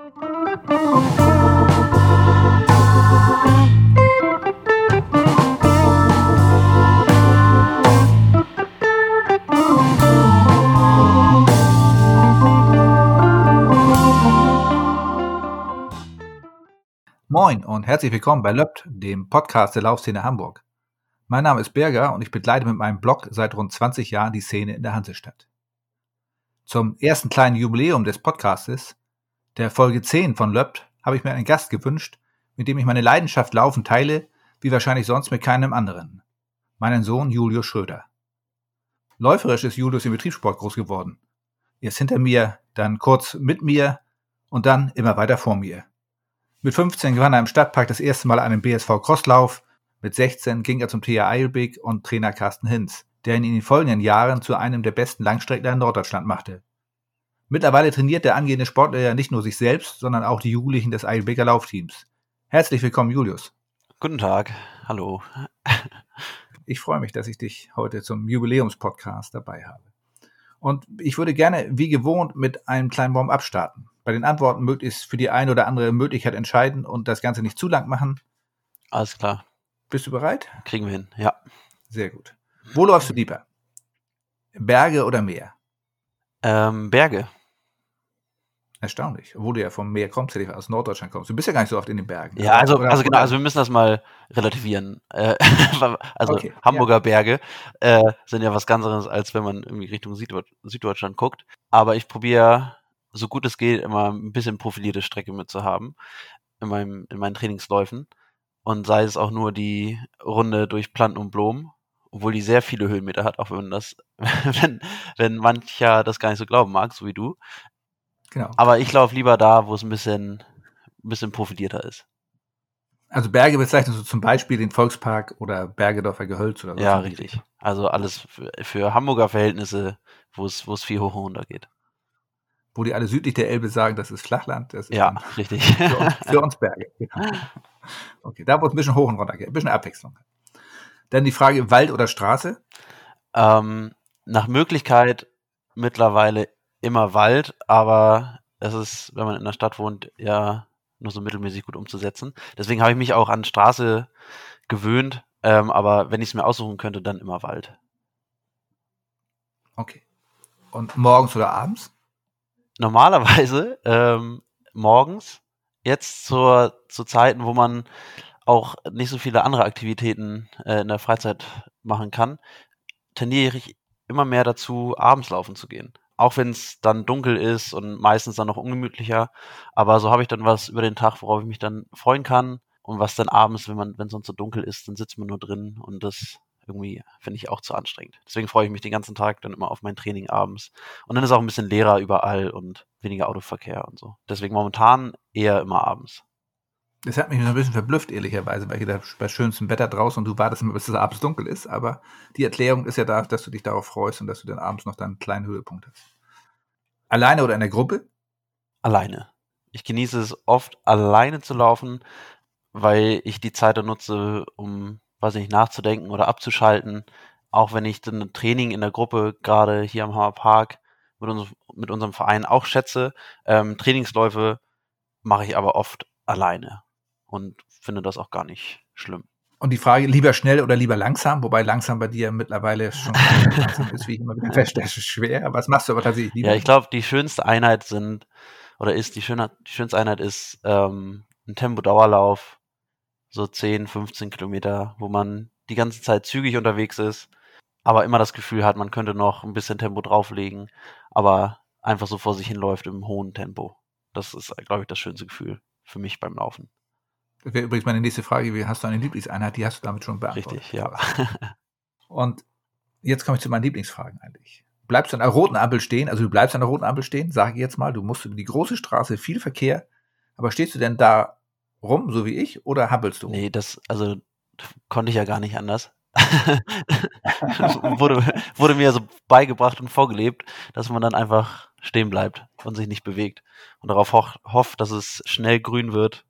Moin und herzlich willkommen bei Löpt, dem Podcast der Laufszene Hamburg. Mein Name ist Berger und ich begleite mit meinem Blog seit rund 20 Jahren die Szene in der Hansestadt. Zum ersten kleinen Jubiläum des Podcastes, der Folge 10 von Löpt, habe ich mir einen Gast gewünscht, mit dem ich meine Leidenschaft Laufen teile, wie wahrscheinlich sonst mit keinem anderen. Meinen Sohn Julius Schröder. Läuferisch ist Julius im Betriebssport groß geworden. Erst hinter mir, dann kurz mit mir und dann immer weiter vor mir. Mit 15 gewann er im Stadtpark das erste Mal einen BSV Crosslauf. Mit 16 ging er zum TH Eilbig und Trainer Carsten Hinz, der ihn in den folgenden Jahren zu einem der besten Langstreckler in Norddeutschland machte. Mittlerweile trainiert der angehende Sportler ja nicht nur sich selbst, sondern auch die Jugendlichen des Eilbeger Laufteams. Herzlich willkommen, Julius. Guten Tag. Hallo. Ich freue mich, dass ich dich heute zum Jubiläumspodcast dabei habe. Und ich würde gerne, wie gewohnt, mit einem kleinen Baum abstarten bei den Antworten möglichst für die eine oder andere Möglichkeit entscheiden und das Ganze nicht zu lang machen. Alles klar. Bist du bereit? Kriegen wir hin, ja. Sehr gut. Wo läufst du lieber? Berge oder Meer? Ähm, Berge. Erstaunlich, obwohl du ja vom Meer kommst, ja aus Norddeutschland kommst. Du bist ja gar nicht so oft in den Bergen. Ja, also, also genau, also wir müssen das mal relativieren. Äh, also okay, Hamburger ja. Berge äh, sind ja was ganz anderes, als wenn man irgendwie Richtung Süddeutschland guckt. Aber ich probiere so gut es geht, immer ein bisschen profilierte Strecke mitzuhaben in, meinem, in meinen Trainingsläufen. Und sei es auch nur die Runde durch Planten und Blumen, obwohl die sehr viele Höhenmeter hat, auch wenn das, wenn, wenn mancher das gar nicht so glauben mag, so wie du. Genau. Aber ich laufe lieber da, wo es ein bisschen, ein bisschen profilierter ist. Also Berge bezeichnest du zum Beispiel den Volkspark oder Bergedorfer Gehölz oder so? Ja, richtig. Also alles für, für Hamburger Verhältnisse, wo es, wo es viel hoch und runter geht wo die alle südlich der Elbe sagen, das ist Flachland. Das ist ja, richtig. Für uns, für uns Berge. Genau. Okay, da wo es ein bisschen hoch und runter geht, ein bisschen Abwechslung. Dann die Frage, Wald oder Straße? Ähm, nach Möglichkeit mittlerweile immer Wald, aber es ist, wenn man in der Stadt wohnt, ja nur so mittelmäßig gut umzusetzen. Deswegen habe ich mich auch an Straße gewöhnt, ähm, aber wenn ich es mir aussuchen könnte, dann immer Wald. Okay. Und morgens oder abends? normalerweise ähm, morgens, jetzt zur, zu Zeiten, wo man auch nicht so viele andere Aktivitäten äh, in der Freizeit machen kann, tendiere ich immer mehr dazu, abends laufen zu gehen. Auch wenn es dann dunkel ist und meistens dann noch ungemütlicher. Aber so habe ich dann was über den Tag, worauf ich mich dann freuen kann. Und was dann abends, wenn man, wenn es sonst so dunkel ist, dann sitzt man nur drin und das irgendwie finde ich auch zu anstrengend. Deswegen freue ich mich den ganzen Tag dann immer auf mein Training abends. Und dann ist auch ein bisschen leerer überall und weniger Autoverkehr und so. Deswegen momentan eher immer abends. Das hat mich ein bisschen verblüfft, ehrlicherweise, weil ich da bei schönstem Wetter draußen und du wartest immer, bis es abends dunkel ist. Aber die Erklärung ist ja da, dass du dich darauf freust und dass du dann abends noch deinen kleinen Höhepunkt hast. Alleine oder in der Gruppe? Alleine. Ich genieße es oft, alleine zu laufen, weil ich die Zeit dann nutze, um weiß nicht, nachzudenken oder abzuschalten. Auch wenn ich dann ein Training in der Gruppe gerade hier am Hammer Park mit, uns, mit unserem Verein auch schätze. Ähm, Trainingsläufe mache ich aber oft alleine und finde das auch gar nicht schlimm. Und die Frage, lieber schnell oder lieber langsam? Wobei langsam bei dir mittlerweile schon langsam ist, wie ich immer wieder feststelle, schwer. Was machst du aber tatsächlich lieber? Ja, ich glaube, die schönste Einheit sind, oder ist, die, schöne, die schönste Einheit ist ähm, ein Tempo-Dauerlauf so 10, 15 Kilometer, wo man die ganze Zeit zügig unterwegs ist, aber immer das Gefühl hat, man könnte noch ein bisschen Tempo drauflegen, aber einfach so vor sich hinläuft im hohen Tempo. Das ist, glaube ich, das schönste Gefühl für mich beim Laufen. Das wäre übrigens meine nächste Frage, wie hast du eine Lieblingseinheit? Die hast du damit schon beantwortet. Richtig, ja. Und jetzt komme ich zu meinen Lieblingsfragen eigentlich. Bleibst du an der roten Ampel stehen? Also du bleibst an der roten Ampel stehen, sage ich jetzt mal, du musst über die große Straße, viel Verkehr, aber stehst du denn da rum, so wie ich, oder habbelst du? Nee, das, also konnte ich ja gar nicht anders. wurde, wurde mir so beigebracht und vorgelebt, dass man dann einfach stehen bleibt und sich nicht bewegt und darauf ho hofft, dass es schnell grün wird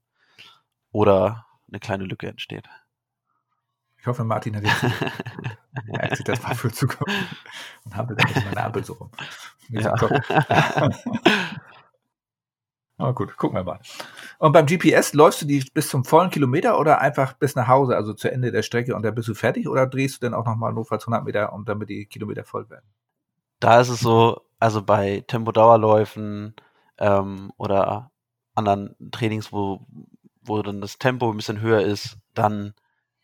oder eine kleine Lücke entsteht. Ich hoffe, Martin hat jetzt merkt sich das mal für Zukunft und hampelt dann meine Ampel so rum. Ja. Oh, gut, gucken wir mal. Und beim GPS läufst du die bis zum vollen Kilometer oder einfach bis nach Hause, also zu Ende der Strecke und dann bist du fertig oder drehst du dann auch nochmal notfalls 100 Meter, um damit die Kilometer voll werden? Da ist es so, also bei Tempodauerläufen ähm, oder anderen Trainings, wo, wo dann das Tempo ein bisschen höher ist, dann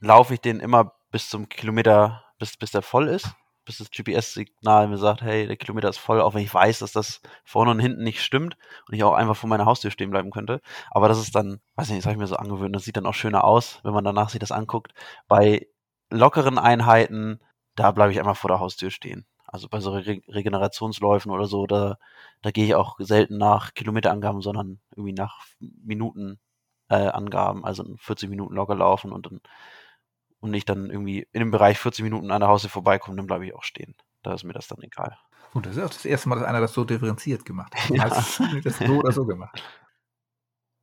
laufe ich den immer bis zum Kilometer, bis, bis der voll ist bis das GPS-Signal mir sagt, hey, der Kilometer ist voll, auch wenn ich weiß, dass das vorne und hinten nicht stimmt und ich auch einfach vor meiner Haustür stehen bleiben könnte. Aber das ist dann, weiß nicht, das habe ich mir so angewöhnt, das sieht dann auch schöner aus, wenn man danach sich das anguckt. Bei lockeren Einheiten, da bleibe ich einfach vor der Haustür stehen. Also bei so Re Regenerationsläufen oder so, da, da gehe ich auch selten nach Kilometerangaben, sondern irgendwie nach Minuten äh, Angaben, also 40 Minuten locker laufen und dann und nicht dann irgendwie in dem Bereich 40 Minuten an der Haustür vorbeikomme, dann bleibe ich auch stehen. Da ist mir das dann egal. Gut, das ist auch das erste Mal, dass einer das so differenziert gemacht hat. Ja. Heißt, das so oder so gemacht.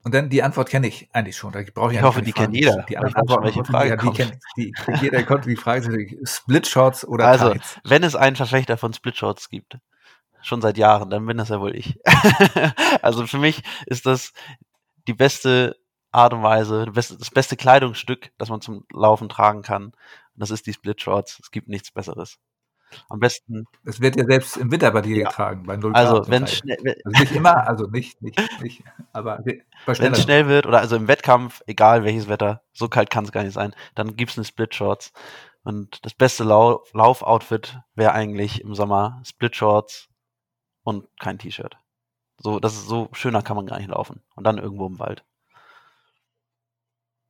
Und dann die Antwort kenne ich eigentlich schon. Da brauche ich, ich hoffe, die kennt jeder. Die Antwort, welche Frage ja, die kennt, die, jeder konnte die Frage natürlich Splitshots oder Also, Tights. wenn es einen Verfechter von Splitshots gibt, schon seit Jahren, dann bin das ja wohl ich. also für mich ist das die beste Art und Weise, das beste Kleidungsstück, das man zum Laufen tragen kann. Und das ist die Split Shorts. Es gibt nichts Besseres. Am besten. Es wird ja selbst im Winter bei dir ja. getragen, bei 0 Also, wenn schnell, also nicht immer, also nicht, nicht, nicht, aber wenn es schnell wird oder also im Wettkampf, egal welches Wetter, so kalt kann es gar nicht sein, dann gibt's eine Split Shorts. Und das beste Lau Laufoutfit wäre eigentlich im Sommer Split Shorts und kein T-Shirt. So, das ist so schöner kann man gar nicht laufen. Und dann irgendwo im Wald.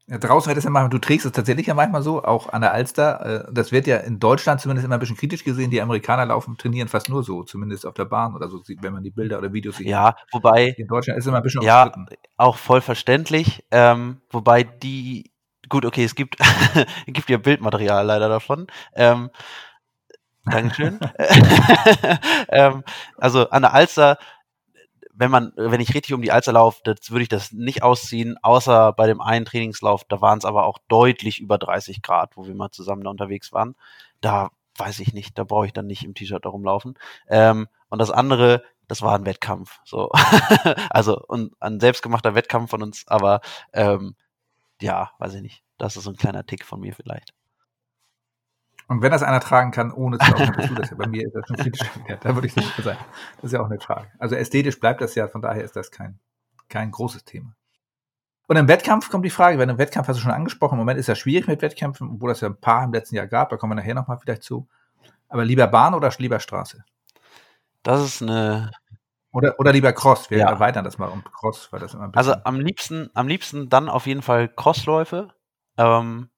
Ja, draußen wird es ja manchmal, du trägst es tatsächlich ja manchmal so, auch an der Alster. Äh, das wird ja in Deutschland zumindest immer ein bisschen kritisch gesehen. Die Amerikaner laufen, trainieren fast nur so, zumindest auf der Bahn oder so, wenn man die Bilder oder Videos sieht. Ja, wobei. In Deutschland ist es immer ein bisschen Ja, auch voll verständlich. Ähm, wobei die, gut, okay, es gibt, es gibt ja Bildmaterial leider davon. Ähm, Dankeschön. ähm, also an der Alster wenn man, wenn ich richtig um die Alster laufe, würde ich das nicht ausziehen, außer bei dem einen Trainingslauf, da waren es aber auch deutlich über 30 Grad, wo wir mal zusammen da unterwegs waren. Da weiß ich nicht, da brauche ich dann nicht im T-Shirt da rumlaufen. Ähm, und das andere, das war ein Wettkampf. So. also und ein selbstgemachter Wettkampf von uns, aber ähm, ja, weiß ich nicht. Das ist so ein kleiner Tick von mir vielleicht. Und wenn das einer tragen kann, ohne zu laufen, bist du das ja. Bei mir ist das schon kritisch. Ja, da würde ich nicht sein. Das ist ja auch eine Frage. Also ästhetisch bleibt das ja, von daher ist das kein, kein großes Thema. Und im Wettkampf kommt die Frage, wenn im Wettkampf hast du schon angesprochen, im Moment ist ja schwierig mit Wettkämpfen, obwohl das ja ein paar im letzten Jahr gab, da kommen wir nachher nochmal vielleicht zu. Aber lieber Bahn oder lieber Straße? Das ist eine. Oder, oder lieber Cross, wir ja. erweitern das mal um Cross, weil das immer ein Also am liebsten, am liebsten dann auf jeden Fall Crossläufe, ähm,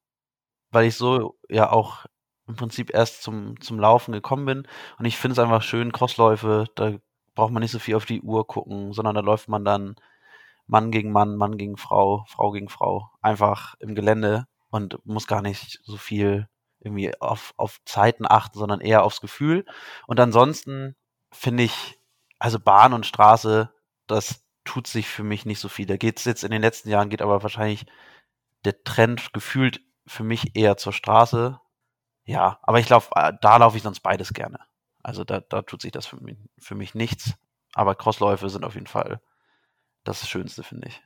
weil ich so ja auch im Prinzip erst zum, zum Laufen gekommen bin. Und ich finde es einfach schön, Crossläufe, da braucht man nicht so viel auf die Uhr gucken, sondern da läuft man dann Mann gegen Mann, Mann gegen Frau, Frau gegen Frau, einfach im Gelände und muss gar nicht so viel irgendwie auf, auf Zeiten achten, sondern eher aufs Gefühl. Und ansonsten finde ich, also Bahn und Straße, das tut sich für mich nicht so viel. Da geht es jetzt in den letzten Jahren, geht aber wahrscheinlich der Trend gefühlt für mich eher zur Straße, ja, aber ich laufe, äh, da laufe ich sonst beides gerne. Also da, da tut sich das für mich, für mich nichts. Aber Crossläufe sind auf jeden Fall das Schönste, finde ich.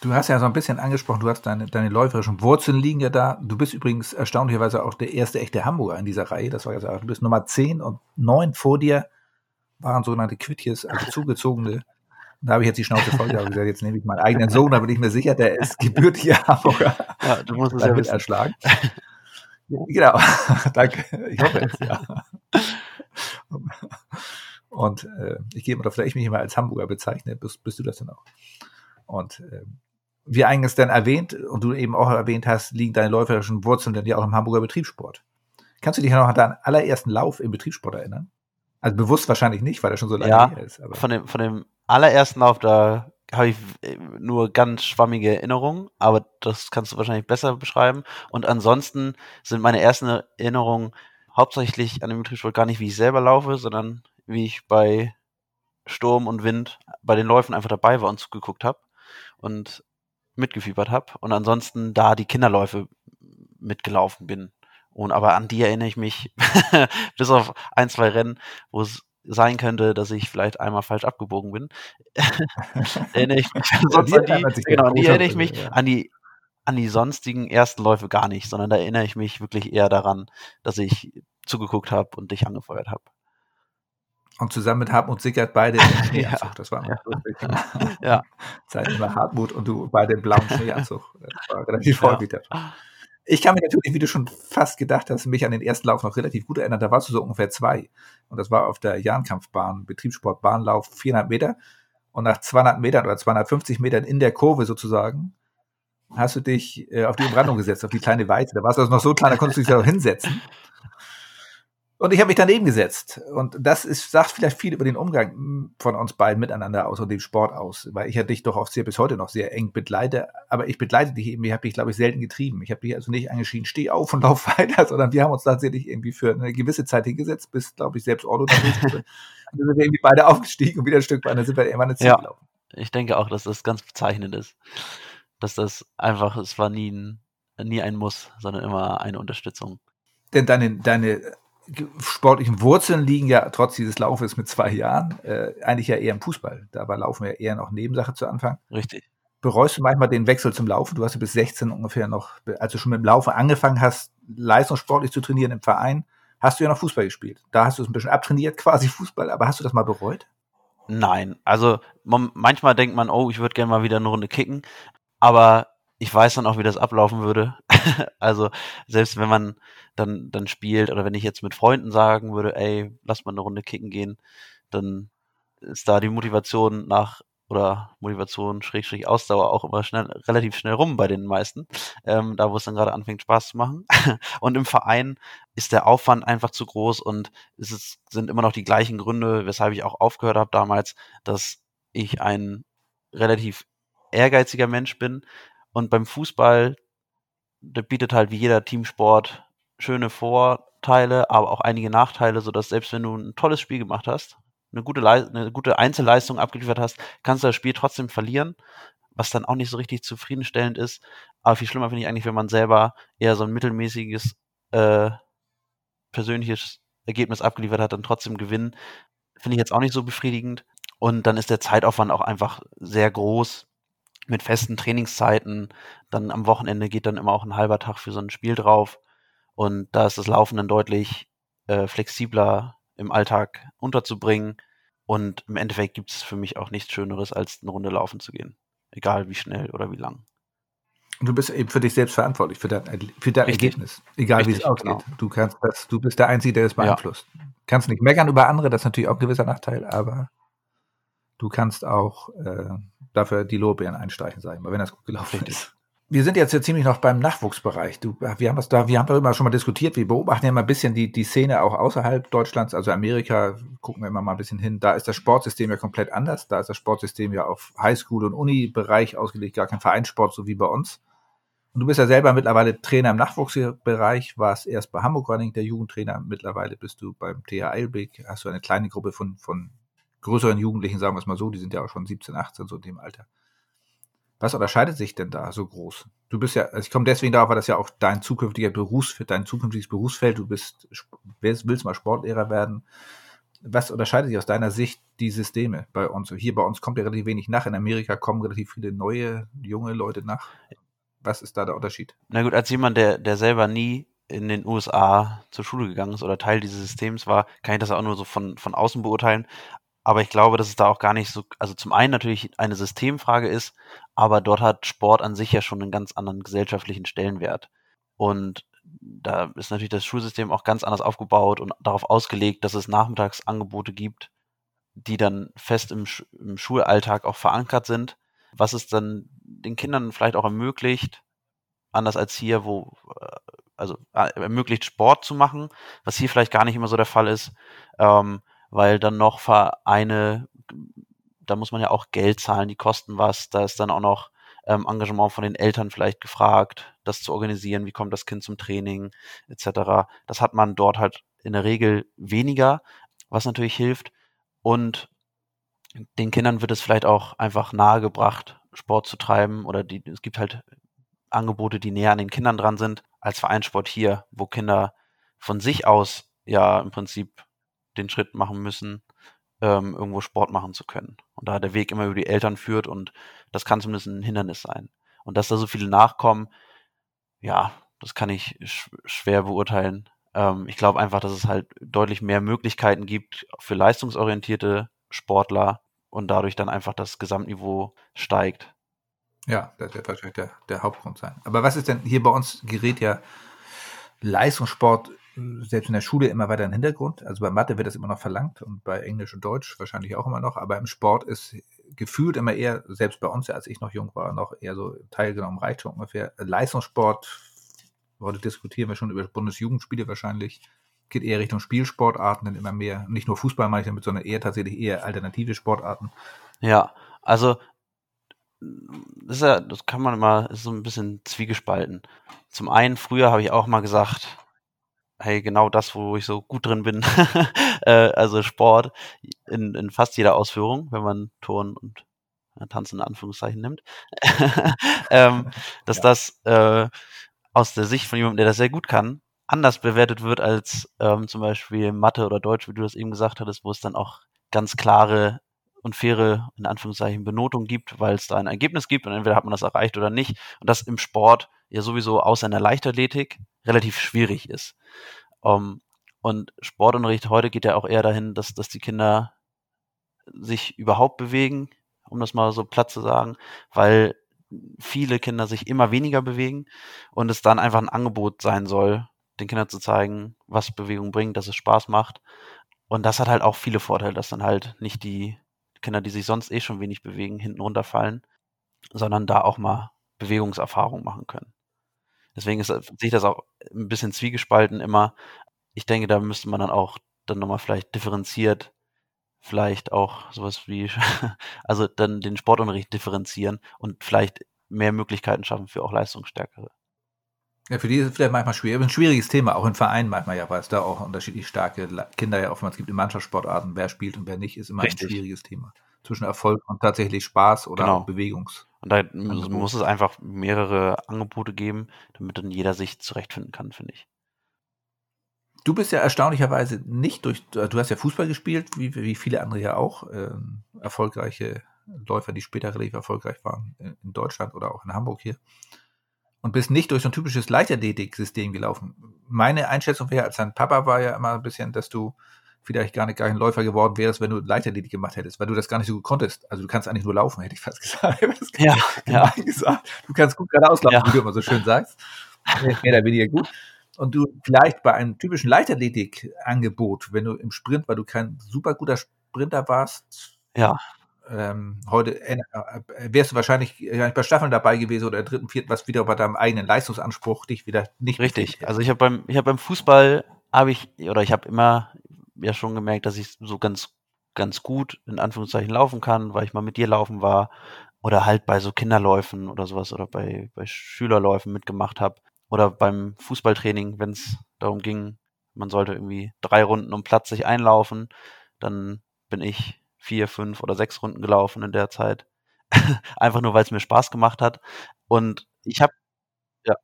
Du hast ja so ein bisschen angesprochen, du hast deine, deine läuferischen Wurzeln liegen ja da. Du bist übrigens erstaunlicherweise auch der erste echte Hamburger in dieser Reihe. Das war ja, du bist Nummer 10 und 9 vor dir waren sogenannte Quittiers, also zugezogene da habe ich jetzt die Schnauze voll. Habe gesagt, jetzt nehme ich meinen eigenen Sohn, da bin ich mir sicher, der ist gebürtiger Hamburger. Ja, du musst es ja wissen. erschlagen. genau, danke. Ich hoffe es, ja. Und äh, ich gehe mal davon, ich mich immer als Hamburger bezeichne, bist, bist du das denn auch? Und äh, wie eingangs dann erwähnt und du eben auch erwähnt hast, liegen deine läuferischen Wurzeln dann ja auch im Hamburger Betriebssport. Kannst du dich noch an deinen allerersten Lauf im Betriebssport erinnern? Also bewusst wahrscheinlich nicht, weil er schon so lange ja, her ist. Aber. Von dem, von dem allerersten Lauf, da habe ich äh, nur ganz schwammige Erinnerungen, aber das kannst du wahrscheinlich besser beschreiben. Und ansonsten sind meine ersten Erinnerungen hauptsächlich an dem Betriebssport gar nicht, wie ich selber laufe, sondern wie ich bei Sturm und Wind bei den Läufen einfach dabei war und zugeguckt habe und mitgefiebert habe. Und ansonsten da die Kinderläufe mitgelaufen bin. Und aber an die erinnere ich mich bis auf ein, zwei Rennen, wo es sein könnte, dass ich vielleicht einmal falsch abgebogen bin, erinnere ich mich an die, genau, an die erinnere ich mich ja. an die an die sonstigen ersten Läufe gar nicht, sondern da erinnere ich mich wirklich eher daran, dass ich zugeguckt habe und dich angefeuert habe. Und zusammen mit Hartmut Sickert beide im Schneeanzug. Ja. Das war immer ja. ja. Zeit immer Hartmut und du beide im blauen Schneeanzug. Das war relativ häufig ja. Ich kann mich natürlich, wie du schon fast gedacht hast, mich an den ersten Lauf noch relativ gut erinnern. Da warst du so ungefähr zwei. Und das war auf der Jahnkampfbahn, Betriebssportbahnlauf, 400 Meter. Und nach 200 Metern oder 250 Metern in der Kurve sozusagen, hast du dich äh, auf die Umrandung gesetzt, auf die kleine Weite. Da warst du also noch so klein, da konntest du dich da hinsetzen. Und ich habe mich daneben gesetzt. Und das ist, sagt vielleicht viel über den Umgang von uns beiden miteinander aus und dem Sport aus. Weil ich ja dich doch auch sehr bis heute noch sehr eng begleite. Aber ich begleite dich eben, ich habe dich, glaube ich, selten getrieben. Ich habe dich also nicht angeschieden, steh auf und lauf weiter, sondern wir haben uns tatsächlich irgendwie für eine gewisse Zeit hingesetzt, bis, glaube ich, selbst Orlo da und dann sind wir irgendwie beide aufgestiegen und wieder ein Stück weiter sind wir irgendwann ins Ziel ja, gelaufen. Ich denke auch, dass das ganz bezeichnend ist. Dass das einfach, es war nie ein, nie ein Muss, sondern immer eine Unterstützung. Denn deine, deine sportlichen Wurzeln liegen ja trotz dieses Laufes mit zwei Jahren äh, eigentlich ja eher im Fußball. Dabei laufen wir eher noch Nebensache zu Anfang. Richtig. Bereust du manchmal den Wechsel zum Laufen? Du hast ja bis 16 ungefähr noch, als du schon mit dem Laufen angefangen hast, leistungssportlich zu trainieren im Verein, hast du ja noch Fußball gespielt. Da hast du es ein bisschen abtrainiert, quasi Fußball, aber hast du das mal bereut? Nein, also man, manchmal denkt man, oh, ich würde gerne mal wieder eine Runde kicken, aber ich weiß dann auch, wie das ablaufen würde. also selbst wenn man dann, dann spielt oder wenn ich jetzt mit Freunden sagen würde, ey, lass mal eine Runde kicken gehen, dann ist da die Motivation nach oder Motivation, Schrägstrich Ausdauer auch immer schnell, relativ schnell rum bei den meisten, ähm, da wo es dann gerade anfängt Spaß zu machen. und im Verein ist der Aufwand einfach zu groß und es ist, sind immer noch die gleichen Gründe, weshalb ich auch aufgehört habe damals, dass ich ein relativ ehrgeiziger Mensch bin, und beim Fußball, der bietet halt wie jeder Teamsport schöne Vorteile, aber auch einige Nachteile, sodass selbst wenn du ein tolles Spiel gemacht hast, eine gute, eine gute Einzelleistung abgeliefert hast, kannst du das Spiel trotzdem verlieren, was dann auch nicht so richtig zufriedenstellend ist. Aber viel schlimmer finde ich eigentlich, wenn man selber eher so ein mittelmäßiges äh, persönliches Ergebnis abgeliefert hat, dann trotzdem gewinnen. Finde ich jetzt auch nicht so befriedigend. Und dann ist der Zeitaufwand auch einfach sehr groß, mit festen Trainingszeiten. Dann am Wochenende geht dann immer auch ein halber Tag für so ein Spiel drauf. Und da ist das Laufen dann deutlich äh, flexibler im Alltag unterzubringen. Und im Endeffekt gibt es für mich auch nichts Schöneres, als eine Runde laufen zu gehen. Egal wie schnell oder wie lang. Und du bist eben für dich selbst verantwortlich, für dein, für dein Ergebnis. Egal wie es ausgeht. Genau. Du kannst das, du bist der Einzige, der es beeinflusst. Ja. Kannst nicht meckern über andere, das ist natürlich auch ein gewisser Nachteil, aber du kannst auch äh, dafür die Lorbeeren einstreichen, sage ich mal, wenn das gut gelaufen ist. Wir sind jetzt ja ziemlich noch beim Nachwuchsbereich. Du, wir haben das da, wir haben darüber schon mal diskutiert. Wir beobachten ja mal ein bisschen die, die Szene auch außerhalb Deutschlands, also Amerika, gucken wir immer mal ein bisschen hin. Da ist das Sportsystem ja komplett anders. Da ist das Sportsystem ja auf Highschool- und Uni-Bereich ausgelegt, gar kein Vereinssport, so wie bei uns. Und du bist ja selber mittlerweile Trainer im Nachwuchsbereich, warst erst bei Hamburg Running der Jugendtrainer, mittlerweile bist du beim TH Eilbeck, hast du eine kleine Gruppe von, von größeren Jugendlichen, sagen wir es mal so, die sind ja auch schon 17, 18, so in dem Alter. Was unterscheidet sich denn da so groß? Du bist ja, also ich komme deswegen darauf, weil das ja auch dein zukünftiger Berufsfeld, dein zukünftiges Berufsfeld, du bist, willst, willst mal Sportlehrer werden. Was unterscheidet sich aus deiner Sicht die Systeme bei uns? Hier bei uns kommt ja relativ wenig nach. In Amerika kommen relativ viele neue, junge Leute nach. Was ist da der Unterschied? Na gut, als jemand, der, der selber nie in den USA zur Schule gegangen ist oder Teil dieses Systems war, kann ich das auch nur so von, von außen beurteilen. Aber ich glaube, dass es da auch gar nicht so, also zum einen natürlich eine Systemfrage ist, aber dort hat Sport an sich ja schon einen ganz anderen gesellschaftlichen Stellenwert. Und da ist natürlich das Schulsystem auch ganz anders aufgebaut und darauf ausgelegt, dass es Nachmittagsangebote gibt, die dann fest im, im Schulalltag auch verankert sind, was es dann den Kindern vielleicht auch ermöglicht, anders als hier, wo, äh, also äh, ermöglicht Sport zu machen, was hier vielleicht gar nicht immer so der Fall ist. Ähm, weil dann noch Vereine, da muss man ja auch Geld zahlen, die kosten was, da ist dann auch noch ähm, Engagement von den Eltern vielleicht gefragt, das zu organisieren, wie kommt das Kind zum Training, etc. Das hat man dort halt in der Regel weniger, was natürlich hilft. Und den Kindern wird es vielleicht auch einfach nahegebracht, Sport zu treiben oder die, es gibt halt Angebote, die näher an den Kindern dran sind, als Vereinssport hier, wo Kinder von sich aus ja im Prinzip den Schritt machen müssen, ähm, irgendwo Sport machen zu können. Und da der Weg immer über die Eltern führt und das kann zumindest ein Hindernis sein. Und dass da so viele nachkommen, ja, das kann ich sch schwer beurteilen. Ähm, ich glaube einfach, dass es halt deutlich mehr Möglichkeiten gibt für leistungsorientierte Sportler und dadurch dann einfach das Gesamtniveau steigt. Ja, das wird wahrscheinlich der, der Hauptgrund sein. Aber was ist denn hier bei uns gerät ja Leistungssport selbst in der Schule immer weiter den Hintergrund. Also bei Mathe wird das immer noch verlangt und bei Englisch und Deutsch wahrscheinlich auch immer noch. Aber im Sport ist gefühlt immer eher, selbst bei uns, als ich noch jung war, noch eher so teilgenommen reicht schon ungefähr. Leistungssport, heute diskutieren wir schon über Bundesjugendspiele wahrscheinlich, geht eher Richtung Spielsportarten, denn immer mehr, nicht nur Fußball mache ich damit, sondern eher tatsächlich eher alternative Sportarten. Ja, also das, ja, das kann man immer ist so ein bisschen zwiegespalten. Zum einen, früher habe ich auch mal gesagt, hey, genau das, wo ich so gut drin bin, äh, also Sport in, in fast jeder Ausführung, wenn man Turn und äh, Tanzen in Anführungszeichen nimmt, ähm, dass ja. das äh, aus der Sicht von jemandem, der das sehr gut kann, anders bewertet wird als ähm, zum Beispiel Mathe oder Deutsch, wie du das eben gesagt hattest, wo es dann auch ganz klare und faire, in Anführungszeichen, Benotung gibt, weil es da ein Ergebnis gibt und entweder hat man das erreicht oder nicht. Und das im Sport ja sowieso außer in der Leichtathletik relativ schwierig ist. Um, ähm, und Sportunterricht heute geht ja auch eher dahin, dass, dass die Kinder sich überhaupt bewegen, um das mal so platt zu sagen, weil viele Kinder sich immer weniger bewegen und es dann einfach ein Angebot sein soll, den Kindern zu zeigen, was Bewegung bringt, dass es Spaß macht. Und das hat halt auch viele Vorteile, dass dann halt nicht die Kinder, die sich sonst eh schon wenig bewegen, hinten runterfallen, sondern da auch mal Bewegungserfahrung machen können. Deswegen ist, sehe ich das auch ein bisschen zwiegespalten immer. Ich denke, da müsste man dann auch dann nochmal vielleicht differenziert, vielleicht auch sowas wie, also dann den Sportunterricht differenzieren und vielleicht mehr Möglichkeiten schaffen für auch Leistungsstärkere. Ja, für die ist es vielleicht manchmal schwierig. Ein schwieriges Thema, auch in Vereinen manchmal ja, weil es da auch unterschiedlich starke Kinder ja oftmals gibt in Mannschaftssportarten. Wer spielt und wer nicht, ist immer Richtig. ein schwieriges Thema. Zwischen Erfolg und tatsächlich Spaß oder genau. Bewegungs. Und da muss es einfach mehrere Angebote geben, damit dann jeder sich zurechtfinden kann, finde ich. Du bist ja erstaunlicherweise nicht durch, du hast ja Fußball gespielt, wie, wie viele andere ja auch, ähm, erfolgreiche Läufer, die später relativ erfolgreich waren in Deutschland oder auch in Hamburg hier und bist nicht durch so ein typisches Leichtathletik-System gelaufen. Meine Einschätzung wäre, als dein Papa war ja immer ein bisschen, dass du vielleicht gar nicht gar ein Läufer geworden wärst, wenn du Leichtathletik gemacht hättest, weil du das gar nicht so gut konntest. Also du kannst eigentlich nur laufen, hätte ich fast gesagt. ja, ja. gesagt. Du kannst gut geradeaus laufen, ja. wie du immer so schön sagst. Mehr oder weniger gut. Und du vielleicht bei einem typischen Leichtathletik-Angebot, wenn du im Sprint, weil du kein super guter Sprinter warst, ja ähm, heute äh, wärst du wahrscheinlich äh, bei Staffeln dabei gewesen oder dritten, vierten, was wieder bei deinem eigenen Leistungsanspruch dich wieder nicht richtig. Also ich habe beim ich habe beim Fußball habe ich oder ich habe immer ja schon gemerkt, dass ich so ganz ganz gut in Anführungszeichen laufen kann, weil ich mal mit dir laufen war oder halt bei so Kinderläufen oder sowas oder bei bei Schülerläufen mitgemacht habe oder beim Fußballtraining, wenn es darum ging, man sollte irgendwie drei Runden um Platz sich einlaufen, dann bin ich vier, fünf oder sechs Runden gelaufen in der Zeit. Einfach nur, weil es mir Spaß gemacht hat. Und ich habe, ja.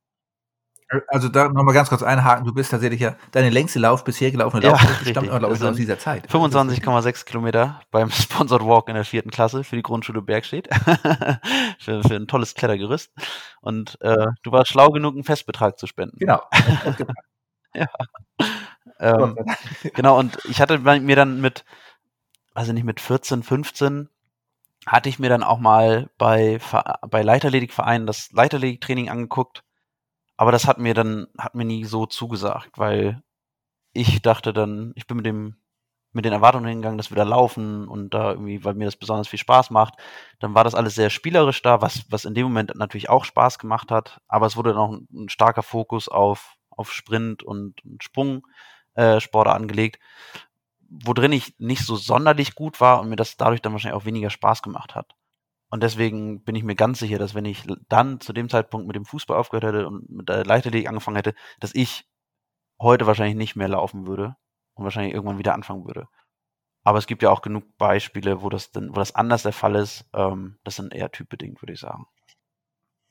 Also da nochmal ganz kurz einhaken, du bist tatsächlich ja deine längste Lauf bisher gelaufene Lauf ja, stammt glaube ich, aus dieser Zeit. 25,6 Kilometer beim Sponsored Walk in der vierten Klasse für die Grundschule Bergstedt. für, für ein tolles Klettergerüst. Und äh, du warst schlau genug, einen Festbetrag zu spenden. Genau. ja. Ähm, genau, und ich hatte mir dann mit ich nicht, mit 14, 15 hatte ich mir dann auch mal bei, bei Leichtathletikvereinen das Leichtathletiktraining angeguckt. Aber das hat mir dann, hat mir nie so zugesagt, weil ich dachte dann, ich bin mit dem, mit den Erwartungen hingegangen, dass wir da laufen und da irgendwie, weil mir das besonders viel Spaß macht. Dann war das alles sehr spielerisch da, was, was in dem Moment natürlich auch Spaß gemacht hat. Aber es wurde dann auch ein, ein starker Fokus auf, auf Sprint und, und Sprung, äh, Sporte angelegt worin ich nicht so sonderlich gut war und mir das dadurch dann wahrscheinlich auch weniger Spaß gemacht hat. Und deswegen bin ich mir ganz sicher, dass wenn ich dann zu dem Zeitpunkt mit dem Fußball aufgehört hätte und mit der Leichtathletik angefangen hätte, dass ich heute wahrscheinlich nicht mehr laufen würde und wahrscheinlich irgendwann wieder anfangen würde. Aber es gibt ja auch genug Beispiele, wo das dann, wo das anders der Fall ist. Ähm, das sind eher typbedingt, würde ich sagen.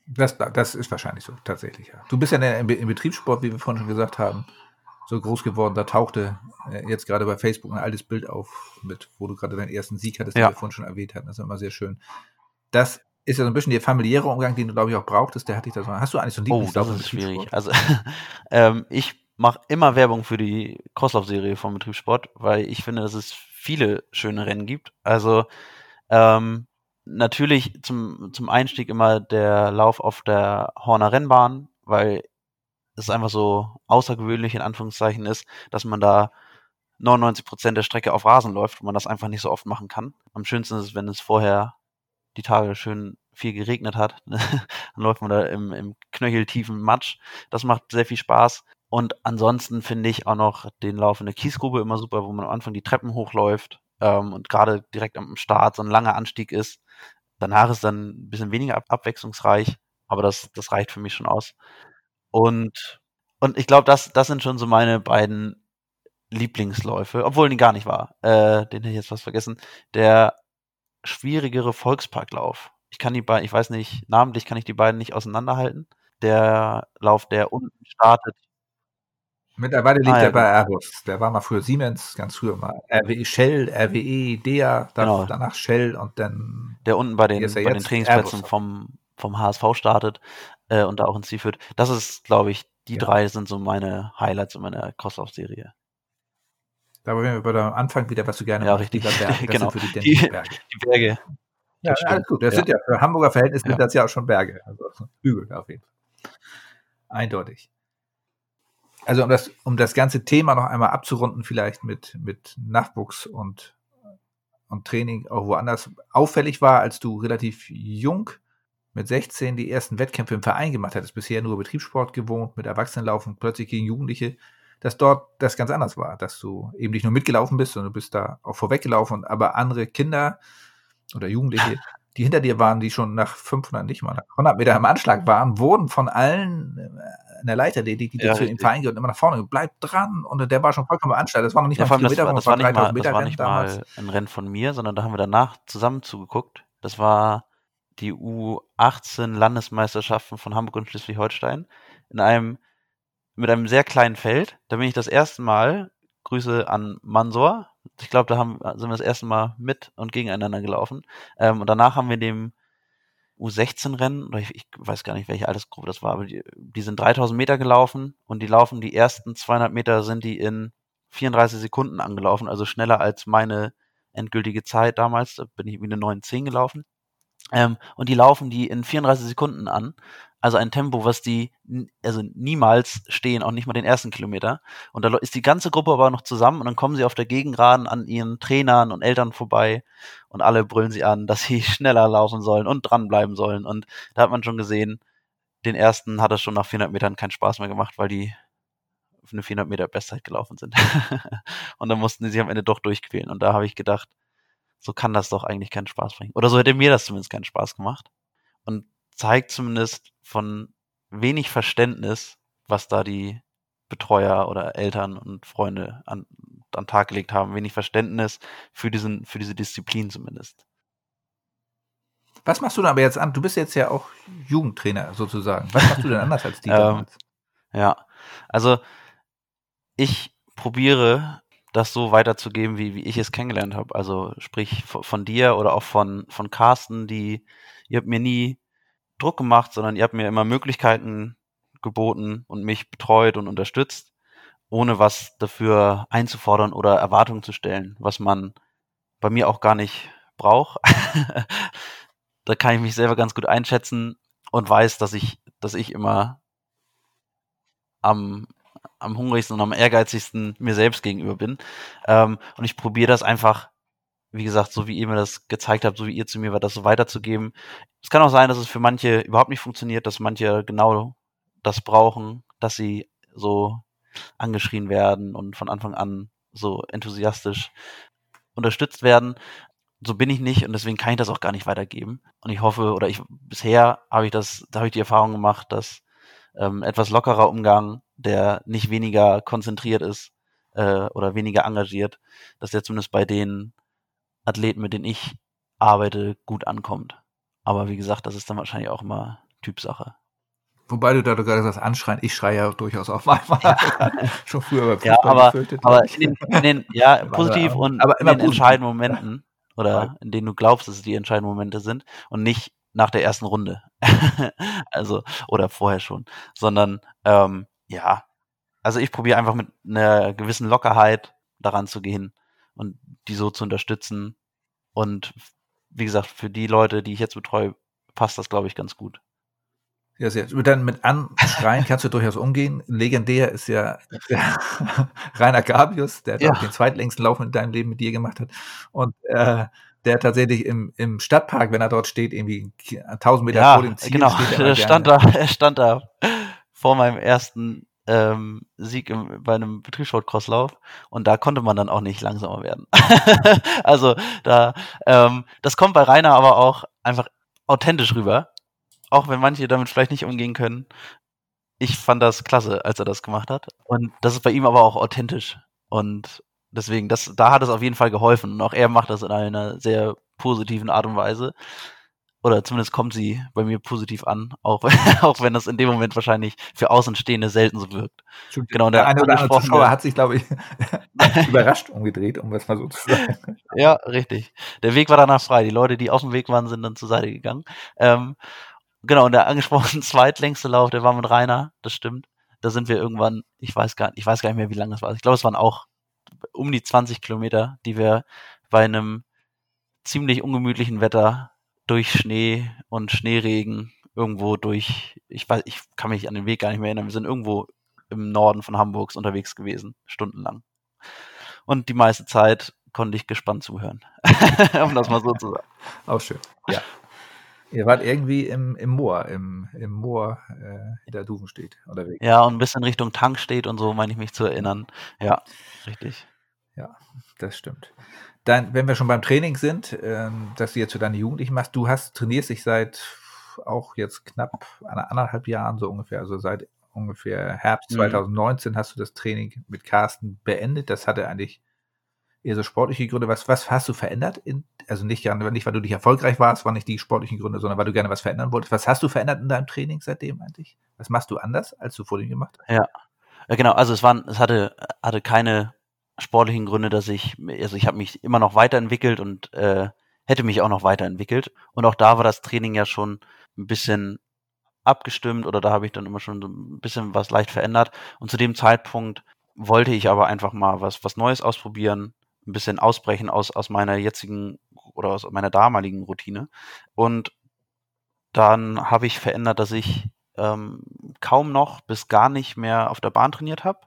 Das, das ist wahrscheinlich so, tatsächlich, ja. Du bist ja im Betriebssport, wie wir vorhin schon gesagt haben, so groß geworden. Da tauchte äh, jetzt gerade bei Facebook ein altes Bild auf, mit, wo du gerade deinen ersten Sieg hattest, Ja. den wir vorhin schon erwähnt hatten. Das ist immer sehr schön. Das ist ja so ein bisschen der familiäre Umgang, den du, glaube ich, auch brauchtest. Der hatte ich da so. Hast du eigentlich so einen Oh, das ist schwierig. Also ähm, ich mache immer Werbung für die Crosslauf-Serie vom Betriebssport, weil ich finde, dass es viele schöne Rennen gibt. Also ähm, natürlich zum, zum Einstieg immer der Lauf auf der Horner Rennbahn, weil es einfach so außergewöhnlich in Anführungszeichen ist, dass man da 99 Prozent der Strecke auf Rasen läuft und man das einfach nicht so oft machen kann. Am schönsten ist es, wenn es vorher die Tage schön viel geregnet hat. Dann läuft man da im, im knöcheltiefen Matsch. Das macht sehr viel Spaß. Und ansonsten finde ich auch noch den Lauf in der Kiesgrube immer super, wo man am Anfang die Treppen hochläuft ähm, und gerade direkt am Start so ein langer Anstieg ist. Danach ist dann ein bisschen weniger ab abwechslungsreich, aber das, das reicht für mich schon aus. Und, und ich glaube, das, das sind schon so meine beiden Lieblingsläufe, obwohl die gar nicht war. Äh, den hätte ich jetzt fast vergessen. Der schwierigere Volksparklauf. Ich kann die beiden, ich weiß nicht, namentlich kann ich die beiden nicht auseinanderhalten. Der Lauf, der unten startet. Mittlerweile liegt Ah, ja, er bei genau. Airbus. Der war mal früher Siemens, ganz früher mal RWE Shell, RWE, DEA, Genau. danach Shell und dann der unten bei den, bei den Trainingsplätzen Airbus. vom, vom HSV startet äh, und da auch Ziel führt. Das ist, glaube ich, die Ja. drei sind so meine Highlights in meiner Crosslauf-Serie. da waren wir bei am Anfang wieder, was du gerne Ja, machst, richtig. Berge. Genau. die Die- Berge. Die Berge. Ja, das alles gut. Das Ja. sind ja für Hamburger Verhältnisse Ja. sind das ja auch schon Berge. Also Hügel auf jeden Fall. Eindeutig. Also um das, um das ganze Thema noch einmal abzurunden, vielleicht mit, mit Nachwuchs und, und Training auch woanders. Auffällig war, als du relativ jung mit 16 die ersten Wettkämpfe im Verein gemacht hattest, bisher nur Betriebssport gewohnt, mit Erwachsenenlaufen, plötzlich gegen Jugendliche, dass dort das ganz anders war, dass du eben nicht nur mitgelaufen bist, sondern du bist da auch vorweggelaufen, aber andere Kinder oder Jugendliche, die hinter dir waren, die schon nach 500, nicht mal nach 100 Meter im Anschlag waren, wurden von allen äh, in der Leiter, die, die, die Ja, zu dem. Verein gehört, immer nach vorne, bleib dran und der war schon vollkommen anstalt. Das war noch nicht Ja, mal ein allem, das, Kilometer, war, das war nicht mal, 3000 das war nicht damals. mal ein Rennen von mir, sondern da haben wir danach zusammen zugeguckt. Das war die U18 Landesmeisterschaften von Hamburg und Schleswig-Holstein in einem mit einem sehr kleinen Feld. Da bin ich das erste Mal, Grüße an Mansor. Ich glaube, da haben, sind wir das erste Mal mit und gegeneinander gelaufen. Ähm, und danach haben wir dem U16-Rennen, oder ich, ich weiß gar nicht, welche Altersgruppe das war, aber die, die sind 3000 Meter gelaufen und die laufen die ersten 200 Meter sind die in 34 Sekunden angelaufen, also schneller als meine endgültige Zeit damals. Da bin ich wie eine 9,10 gelaufen. Ähm, und die laufen die in 34 Sekunden an. Also ein Tempo, was die also niemals stehen, auch nicht mal den ersten Kilometer. Und da ist die ganze Gruppe aber noch zusammen und dann kommen sie auf der Gegengraden an ihren Trainern und Eltern vorbei und alle brüllen sie an, dass sie schneller laufen sollen und dranbleiben sollen. Und da hat man schon gesehen, den ersten hat es schon nach 400 Metern keinen Spaß mehr gemacht, weil die auf eine 400 Meter Bestzeit gelaufen sind. und dann mussten sie sich am Ende doch durchquälen. Und da habe ich gedacht, so kann das doch eigentlich keinen Spaß bringen. Oder so hätte mir das zumindest keinen Spaß gemacht. Und zeigt zumindest von wenig Verständnis, was da die Betreuer oder Eltern und Freunde an, an den Tag gelegt haben. Wenig Verständnis für, diesen, für diese Disziplin zumindest. Was machst du denn aber jetzt an? Du bist jetzt ja auch Jugendtrainer sozusagen. Was machst du denn anders als die Ähm, damals? Ja, also ich probiere das so weiterzugeben, wie, wie ich es kennengelernt habe. Also sprich von, dir oder auch von, von Carsten, die, ihr habt mir nie Druck gemacht, sondern ihr habt mir immer Möglichkeiten geboten und mich betreut und unterstützt, ohne was dafür einzufordern oder Erwartungen zu stellen, was man bei mir auch gar nicht braucht. da kann ich mich selber ganz gut einschätzen und weiß, dass ich, dass ich immer am, am hungrigsten und am ehrgeizigsten mir selbst gegenüber bin. Ähm, und ich probiere das einfach, wie gesagt, so wie ihr mir das gezeigt habt, so wie ihr zu mir war, das so weiterzugeben. Es kann auch sein, dass es für manche überhaupt nicht funktioniert, dass manche genau das brauchen, dass sie so angeschrien werden und von Anfang an so enthusiastisch unterstützt werden. So bin ich nicht und deswegen kann ich das auch gar nicht weitergeben. Und ich hoffe, oder ich bisher habe ich das, da habe ich die Erfahrung gemacht, dass ähm, etwas lockerer Umgang, der nicht weniger konzentriert ist äh, oder weniger engagiert, dass der zumindest bei den Athleten, mit denen ich arbeite, gut ankommt. Aber wie gesagt, das ist dann wahrscheinlich auch immer Typsache. Wobei du da gerade sagst, anschreien, ich schreie ja durchaus auch manchmal. Ja. Schon früher bei ja, aber, aber in den, in den, ja, positiv und aber in den positiv. entscheidenden Momenten oder in denen du glaubst, dass es die entscheidenden Momente sind und nicht nach der ersten Runde. also, oder vorher schon. Sondern, ähm, ja, also ich probiere einfach mit einer gewissen Lockerheit daran zu gehen und die so zu unterstützen. Und wie gesagt, für die Leute, die ich jetzt betreue, passt das, glaube ich, ganz gut. Ja, sehr. Dann mit Anschreien kannst du durchaus umgehen. Legendär ist ja Rainer Gabius, der ja. den zweitlängsten Lauf in deinem Leben mit dir gemacht hat. Und äh, der tatsächlich im, im Stadtpark, wenn er dort steht, irgendwie 1000 Meter ja, vor dem Ziel genau. steht. Er, er stand da, er stand da vor meinem ersten ähm, Sieg im, bei einem Betriebssportcrosslauf und da konnte man dann auch nicht langsamer werden. also da, ähm, das kommt bei Rainer aber auch einfach authentisch rüber, auch wenn manche damit vielleicht nicht umgehen können. Ich fand das klasse, als er das gemacht hat und das ist bei ihm aber auch authentisch und deswegen, das, da hat es auf jeden Fall geholfen und auch er macht das in einer sehr positiven Art und Weise oder zumindest kommt sie bei mir positiv an, auch, auch wenn das in dem Moment wahrscheinlich für Außenstehende selten so wirkt. Stimmt. Genau, der, der eine oder andere Zuschauer hat sich, glaube ich, überrascht umgedreht, um es mal so zu sagen. Ja, richtig. Der Weg war danach frei. Die Leute, die auf dem Weg waren, sind dann zur Seite gegangen. Ähm, genau, und der angesprochene zweitlängste Lauf, der war mit Rainer, das stimmt. Da sind wir irgendwann, ich weiß gar, ich weiß gar nicht mehr, wie lange das war. Ich glaube, es waren auch um die 20 Kilometer, die wir bei einem ziemlich ungemütlichen Wetter durch Schnee und Schneeregen irgendwo durch, ich weiß, ich kann mich an den Weg gar nicht mehr erinnern, wir sind irgendwo im Norden von Hamburgs unterwegs gewesen, stundenlang. Und die meiste Zeit konnte ich gespannt zuhören, um das mal so zu sagen. Auch schön, ja. Ihr wart irgendwie im, im Moor, im, im Moor äh, hinter Duven steht unterwegs. Ja, und ein bisschen Richtung Tank steht und so, meine ich mich zu erinnern. Ja, richtig. Ja, das stimmt. Dann, wenn wir schon beim Training sind, ähm, dass du jetzt für deine Jugendlichen machst, du hast, trainierst dich seit auch jetzt knapp anderthalb Jahren so ungefähr, also seit ungefähr Herbst 2019 mhm. hast du das Training mit Carsten beendet. Das hatte eigentlich eher so sportliche Gründe. Was, was hast du verändert? In, also nicht, nicht, weil du nicht erfolgreich warst, waren nicht die sportlichen Gründe, sondern weil du gerne was verändern wolltest. Was hast du verändert in deinem Training seitdem eigentlich? Was machst du anders, als du vor dem gemacht hast? Ja, ja genau. Also es waren, es hatte, hatte keine sportlichen Gründe, dass ich, also ich habe mich immer noch weiterentwickelt und äh, hätte mich auch noch weiterentwickelt. Und auch da war das Training ja schon ein bisschen abgestimmt oder da habe ich dann immer schon so ein bisschen was leicht verändert. Und zu dem Zeitpunkt wollte ich aber einfach mal was, was Neues ausprobieren, ein bisschen ausbrechen aus, aus meiner jetzigen oder aus meiner damaligen Routine. Und dann habe ich verändert, dass ich ähm, kaum noch bis gar nicht mehr auf der Bahn trainiert habe.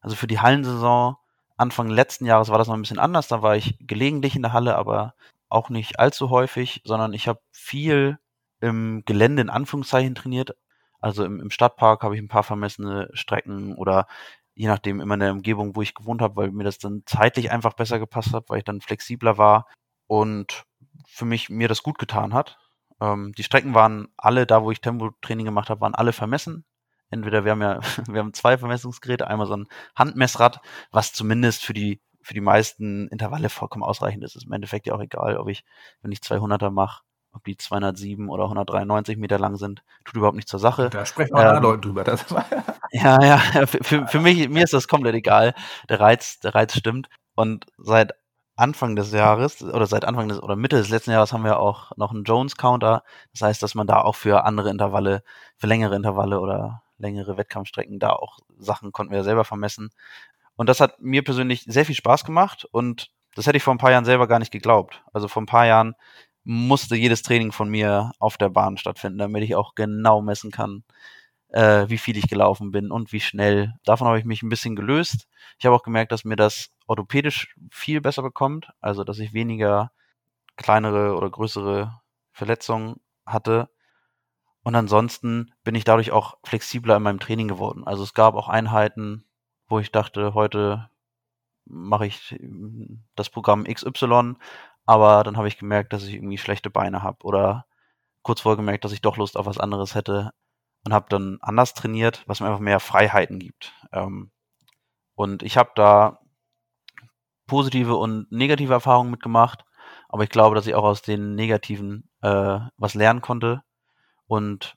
Also für die Hallensaison Anfang letzten Jahres war das noch ein bisschen anders. Da war ich gelegentlich in der Halle, aber auch nicht allzu häufig, sondern ich habe viel im Gelände in Anführungszeichen trainiert. Also im, im Stadtpark habe ich ein paar vermessene Strecken oder je nachdem immer in der Umgebung, wo ich gewohnt habe, weil mir das dann zeitlich einfach besser gepasst hat, weil ich dann flexibler war und für mich mir das gut getan hat. Ähm, die Strecken waren alle, da wo ich Tempotraining gemacht habe, waren alle vermessen entweder wir haben ja, wir haben zwei Vermessungsgeräte, einmal so ein Handmessrad, was zumindest für die für die meisten Intervalle vollkommen ausreichend ist. Ist im Endeffekt ja auch egal, ob ich, wenn ich 200er mache, ob die 207 oder 193 Meter lang sind, tut überhaupt nichts zur Sache. Da sprechen wir ähm, Leute drüber. Das ja, ja, für, für mich, mir ist das komplett egal. Der Reiz, der Reiz stimmt. Und seit Anfang des Jahres oder seit Anfang des oder Mitte des letzten Jahres haben wir auch noch einen Jones Counter. Das heißt, dass man da auch für andere Intervalle, für längere Intervalle oder längere Wettkampfstrecken, da auch Sachen konnten wir selber vermessen. Und das hat mir persönlich sehr viel Spaß gemacht und das hätte ich vor ein paar Jahren selber gar nicht geglaubt. Also vor ein paar Jahren musste jedes Training von mir auf der Bahn stattfinden, damit ich auch genau messen kann, äh, wie viel ich gelaufen bin und wie schnell. Davon habe ich mich ein bisschen gelöst. Ich habe auch gemerkt, dass mir das orthopädisch viel besser bekommt, also dass ich weniger kleinere oder größere Verletzungen hatte und ansonsten bin ich dadurch auch flexibler in meinem Training geworden. Also es gab auch Einheiten, wo ich dachte, heute mache ich hm, das Programm XY, aber dann habe ich gemerkt, dass ich irgendwie schlechte Beine habe oder kurz vorher gemerkt, dass ich doch Lust auf was anderes hätte und habe dann anders trainiert, was mir einfach mehr Freiheiten gibt. Ähm, und ich habe da positive und negative Erfahrungen mitgemacht, aber ich glaube, dass ich auch aus den negativen äh, was lernen konnte und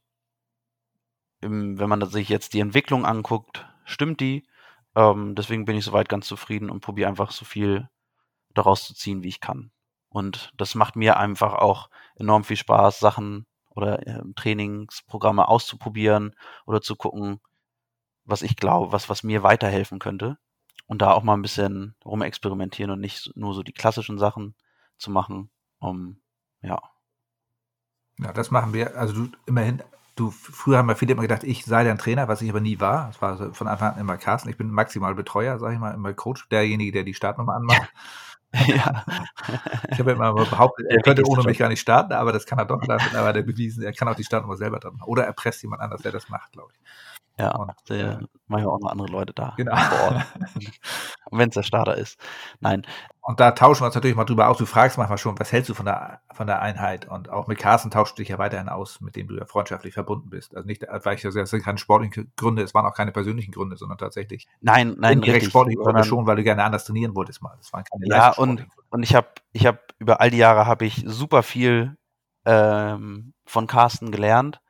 im, wenn man sich jetzt die Entwicklung anguckt, stimmt die. Ähm, deswegen bin ich soweit ganz zufrieden und probiere einfach so viel daraus zu ziehen, wie ich kann. Und das macht mir einfach auch enorm viel Spaß, Sachen oder äh, Trainingsprogramme auszuprobieren oder zu gucken, was ich glaube, was, was mir weiterhelfen könnte. Und da auch mal ein bisschen rumexperimentieren und nicht nur so die klassischen Sachen zu machen. Um, ja. Ja, das machen wir. Also du immerhin, du früher haben wir viele immer gedacht, ich sei dein Trainer, was ich aber nie war. Das war von Anfang an immer Carsten. Ich bin maximal Betreuer, sage ich mal, immer Coach, derjenige, der die Startnummer anmacht. Ja. Ich habe ja immer behauptet, er könnte ohne mich gar nicht starten, aber das kann er doch. Da hat er bewiesen, er kann auch die Startnummer selber dran machen. Oder er presst jemand anders, der das macht, glaube ich. Ja, und, äh, manchmal auch noch andere Leute da genau. vor Ort. wenn es der Starter ist. Nein. Und da tauschen wir uns natürlich mal drüber aus. Du fragst manchmal schon, was hältst du von der, von der Einheit? Und auch mit Carsten tauschst du dich ja weiterhin aus, mit dem du ja freundschaftlich verbunden bist. Also nicht, weil ich das sind keine sportlichen Gründe, es waren auch keine persönlichen Gründe, sondern tatsächlich. Nein, nein, direkt sportliche Gründe schon, weil du gerne anders trainieren wolltest mal. Das waren keine Ja, und, und ich habe, ich habe über all die Jahre habe ich super viel ähm, von Carsten gelernt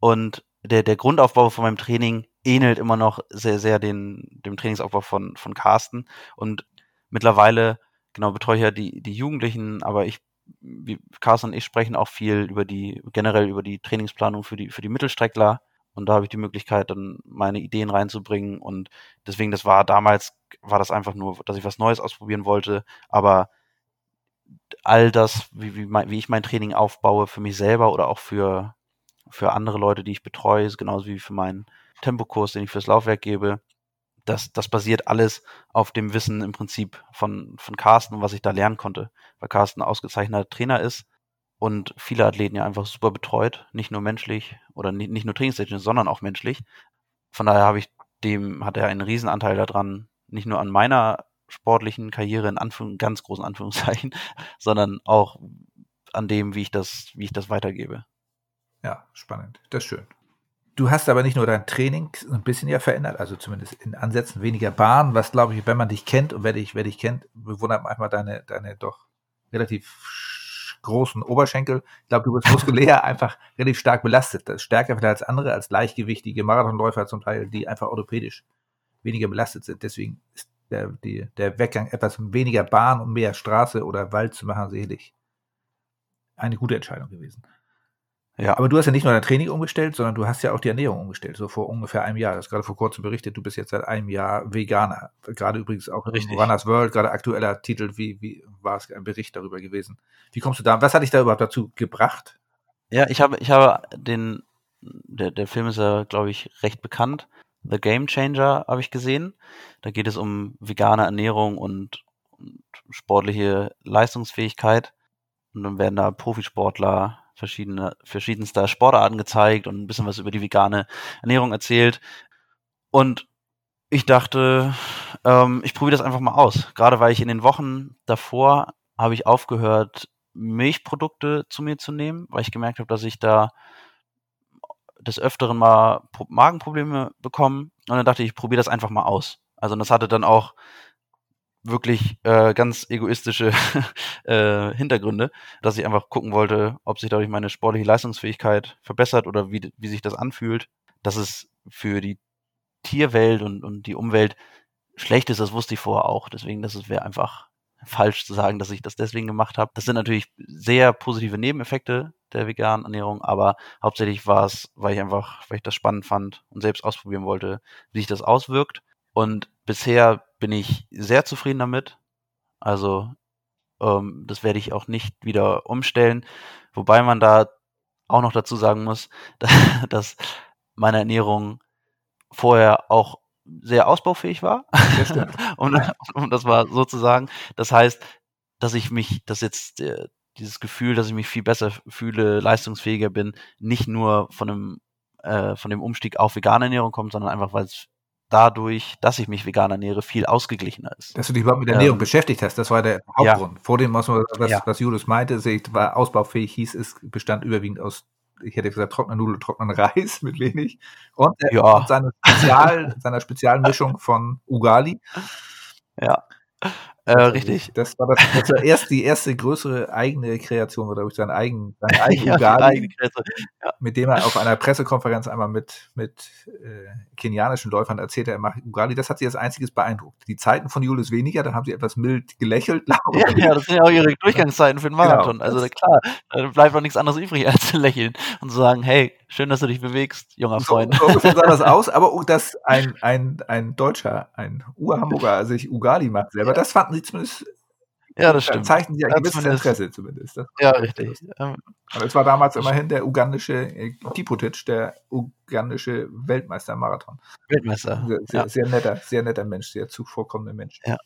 und der, der Grundaufbau von meinem Training ähnelt immer noch sehr, sehr den, dem Trainingsaufbau von, von Carsten. Und mittlerweile, genau, betreue ich ja die, die Jugendlichen, aber ich, wie Carsten und ich sprechen auch viel über die, generell über die Trainingsplanung für die, für die Mittelstreckler. Und da habe ich die Möglichkeit, dann meine Ideen reinzubringen. Und deswegen, das war damals, war das einfach nur, dass ich was Neues ausprobieren wollte. Aber all das, wie, wie, mein, wie ich mein Training aufbaue für mich selber oder auch für, für andere Leute, die ich betreue, genauso wie für meinen Tempokurs, den ich fürs Laufwerk gebe. Das, das basiert alles auf dem Wissen im Prinzip von, von Carsten und was ich da lernen konnte, weil Carsten ein ausgezeichneter Trainer ist und viele Athleten ja einfach super betreut, nicht nur menschlich oder nicht, nicht nur trainingstechnisch, sondern auch menschlich. Von daher habe ich dem, hat er einen Riesenanteil daran, nicht nur an meiner sportlichen Karriere in Anführung, ganz großen Anführungszeichen, sondern auch an dem, wie ich das, wie ich das weitergebe. Ja, spannend. Das ist schön. Du hast aber nicht nur dein Training ein bisschen ja verändert, also zumindest in Ansätzen weniger Bahn, was glaube ich, wenn man dich kennt und wer dich, wer dich kennt, bewundert manchmal deine, deine doch relativ großen Oberschenkel. Ich glaube, du bist muskulär einfach relativ stark belastet. Das ist stärker vielleicht als andere, als leichtgewichtige Marathonläufer zum Teil, die einfach orthopädisch weniger belastet sind. Deswegen ist der, die, der Weggang etwas weniger Bahn und mehr Straße oder Wald zu machen, sicherlich eine gute Entscheidung gewesen. Ja. Aber du hast ja nicht nur dein Training umgestellt, sondern du hast ja auch die Ernährung umgestellt, so vor ungefähr einem Jahr. Du hast gerade vor kurzem berichtet, du bist jetzt seit einem Jahr Veganer. Gerade übrigens auch Richtig. Runners World, gerade aktueller Titel, wie, wie war es ein Bericht darüber gewesen? Wie kommst du da? Was hat dich da überhaupt dazu gebracht? Ja, ich habe, ich habe den, der, der Film ist ja, glaube ich, recht bekannt. The Game Changer habe ich gesehen. Da geht es um vegane Ernährung und, und sportliche Leistungsfähigkeit. Und dann werden da Profisportler verschiedene, verschiedenster Sportarten gezeigt und ein bisschen was über die vegane Ernährung erzählt. Und ich dachte, ähm, ich probiere das einfach mal aus. Gerade weil ich in den Wochen davor habe ich aufgehört, Milchprodukte zu mir zu nehmen, weil ich gemerkt habe, dass ich da des Öfteren mal Magenprobleme bekomme. Und dann dachte ich, ich probiere das einfach mal aus. Also das hatte dann auch wirklich äh, ganz egoistische äh, Hintergründe, dass ich einfach gucken wollte, ob sich dadurch meine sportliche Leistungsfähigkeit verbessert oder wie, wie sich das anfühlt. Dass es für die Tierwelt und, und die Umwelt schlecht ist, das wusste ich vorher auch. Deswegen, das wäre einfach falsch zu sagen, dass ich das deswegen gemacht habe. Das sind natürlich sehr positive Nebeneffekte der veganen Ernährung, aber hauptsächlich war es, weil ich einfach, weil ich das spannend fand und selbst ausprobieren wollte, wie sich das auswirkt. Und bisher bin ich sehr zufrieden damit. Also ähm, das werde ich auch nicht wieder umstellen. Wobei man da auch noch dazu sagen muss, dass meine Ernährung vorher auch sehr ausbaufähig war. um, um, das mal so zu sagen. Das heißt, dass ich mich, dass jetzt äh, dieses Gefühl, dass ich mich viel besser fühle, leistungsfähiger bin, nicht nur von dem, äh, von dem Umstieg auf vegane Ernährung kommt, sondern einfach, weil es dadurch, dass ich mich vegan ernähre, viel ausgeglichener ist. Dass du dich überhaupt mit Ernährung ähm, beschäftigt hast, das war der Hauptgrund. Ja. Vor dem, was, was, ja. was Julius meinte, war ausbaufähig hieß, es bestand überwiegend aus, ich hätte gesagt, trockener Nudel, trockenen Reis mit wenig. Und, äh, ja. und seine Spezial, seiner Spezialmischung von Ugali. Ja. Äh, richtig. Das war, das, das war erst die erste größere eigene Kreation, oder durch seinen eigenen, seinen eigenen Ja, Ugali, Kreation. mit dem er auf einer Pressekonferenz einmal mit, mit äh, kenianischen Läufern erzählte, er macht Ugali. Das hat sie als einziges beeindruckt. Die Zeiten von Julius weniger, dann haben sie etwas mild gelächelt. Ja, ja, das sind ja auch ihre Durchgangszeiten für den Genau. Marathon. Also Das- klar, da bleibt doch nichts anderes übrig, als zu lächeln und zu sagen, hey, schön, dass du dich bewegst, junger So, Freund. so ungefähr sah das aus, aber dass ein, ein, ein Deutscher, ein Ur-Hamburger sich Ugali macht selber, das fanden sie zumindest, Ja, das da stimmt. zeigten sie ein Ja, gewisses Interesse zumindest. Das, Ja, richtig. Ähm, aber es war damals immerhin der ugandische äh, Kiputic, der ugandische Weltmeister im Marathon. Weltmeister. Sehr, sehr, Ja. sehr netter, sehr netter Mensch, sehr zuvorkommender Mensch. Ja.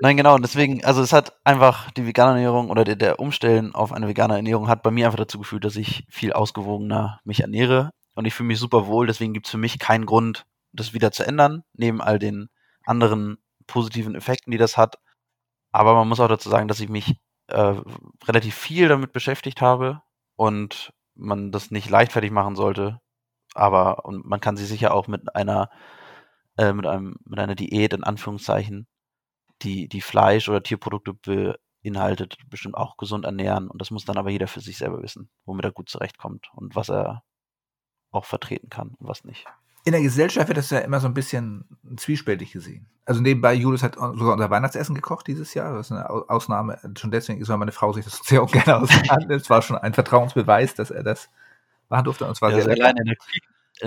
Nein, genau. Und deswegen, also es hat einfach die vegane Ernährung oder der, der Umstellen auf eine vegane Ernährung hat bei mir einfach dazu geführt, dass ich viel ausgewogener mich ernähre. Und ich fühle mich super wohl. Deswegen gibt es für mich keinen Grund, das wieder zu ändern, neben all den anderen positiven Effekten, die das hat. Aber man muss auch dazu sagen, dass ich mich äh, relativ viel damit beschäftigt habe und man das nicht leichtfertig machen sollte. Aber und man kann sich sicher auch mit einer äh, mit einem mit einer Diät in Anführungszeichen die, die Fleisch- oder Tierprodukte beinhaltet, bestimmt auch gesund ernähren. Und das muss dann aber jeder für sich selber wissen, womit er gut zurechtkommt und was er auch vertreten kann und was nicht. In der Gesellschaft wird das ja immer so ein bisschen zwiespältig gesehen. Also nebenbei, Julius hat sogar unser Weihnachtsessen gekocht dieses Jahr. Das ist eine Au- Ausnahme. Schon deswegen ist, weil meine Frau sich das sehr ungern aushandelt. Es war schon ein Vertrauensbeweis, dass er das machen durfte. Und es war dass, sehr allein in der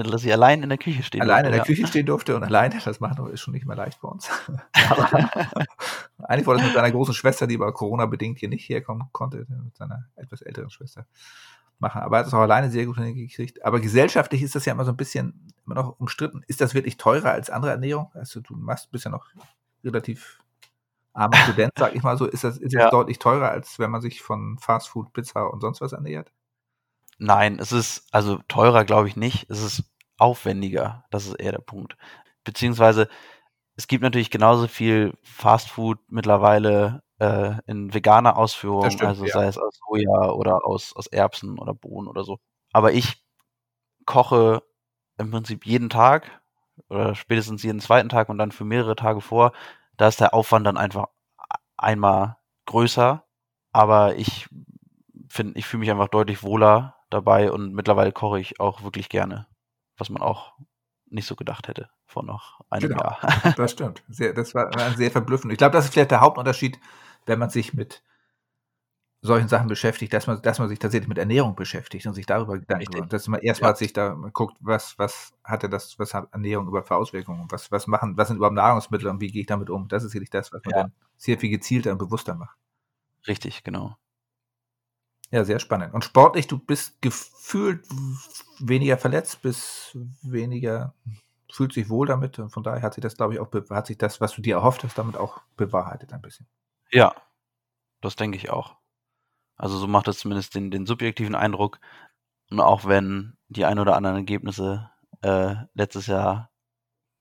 dass ich allein in der Küche stehen Alleine in der durfte, Küche stehen durfte und alleine das machen ist schon nicht mehr leicht bei uns. Eigentlich wollte es mit seiner großen Schwester, die aber Corona-bedingt hier nicht herkommen konnte, mit seiner etwas älteren Schwester machen. Aber er hat es auch alleine sehr gut hingekriegt. Aber gesellschaftlich ist das ja immer so ein bisschen immer noch umstritten. Ist das wirklich teurer als andere Ernährung? Also du machst, bist ja noch relativ armer Student, sag ich mal so. Ist das, ist Ja. das deutlich teurer, als wenn man sich von Fastfood, Pizza und sonst was ernährt? Nein, es ist also teurer, glaube ich nicht. Es ist aufwendiger. Das ist eher der Punkt. Beziehungsweise es gibt natürlich genauso viel Fastfood mittlerweile äh, in veganer Ausführung, stimmt, also ja. sei es aus Soja oder aus, aus Erbsen oder Bohnen oder so. Aber ich koche im Prinzip jeden Tag oder spätestens jeden zweiten Tag und dann für mehrere Tage vor. Da ist der Aufwand dann einfach einmal größer. Aber ich finde, ich fühle mich einfach deutlich wohler dabei und mittlerweile koche ich auch wirklich gerne, was man auch nicht so gedacht hätte vor noch einem Genau. Jahr. Das stimmt. Sehr, das war war sehr verblüffend. Ich glaube, das ist vielleicht der Hauptunterschied, wenn man sich mit solchen Sachen beschäftigt, dass man, dass man sich tatsächlich mit Ernährung beschäftigt und sich darüber Gedanken macht. Dass man erstmal Ja. sich da guckt, was, was hatte das, was hat Ernährung überhaupt für Auswirkungen? Was, was machen, was sind überhaupt Nahrungsmittel und wie gehe ich damit um? Das ist sicherlich das, was man Ja. dann sehr viel gezielter und bewusster macht. Richtig, genau. Ja, sehr spannend. Und sportlich, du bist gefühlt weniger verletzt, bist weniger, fühlt sich wohl damit. Und von daher hat sich das, glaube ich, auch, hat sich das, was du dir erhofft hast, damit auch bewahrheitet ein bisschen. Ja, das denke ich auch. Also so macht es zumindest den, den subjektiven Eindruck. Und auch wenn die ein oder anderen Ergebnisse äh, letztes Jahr,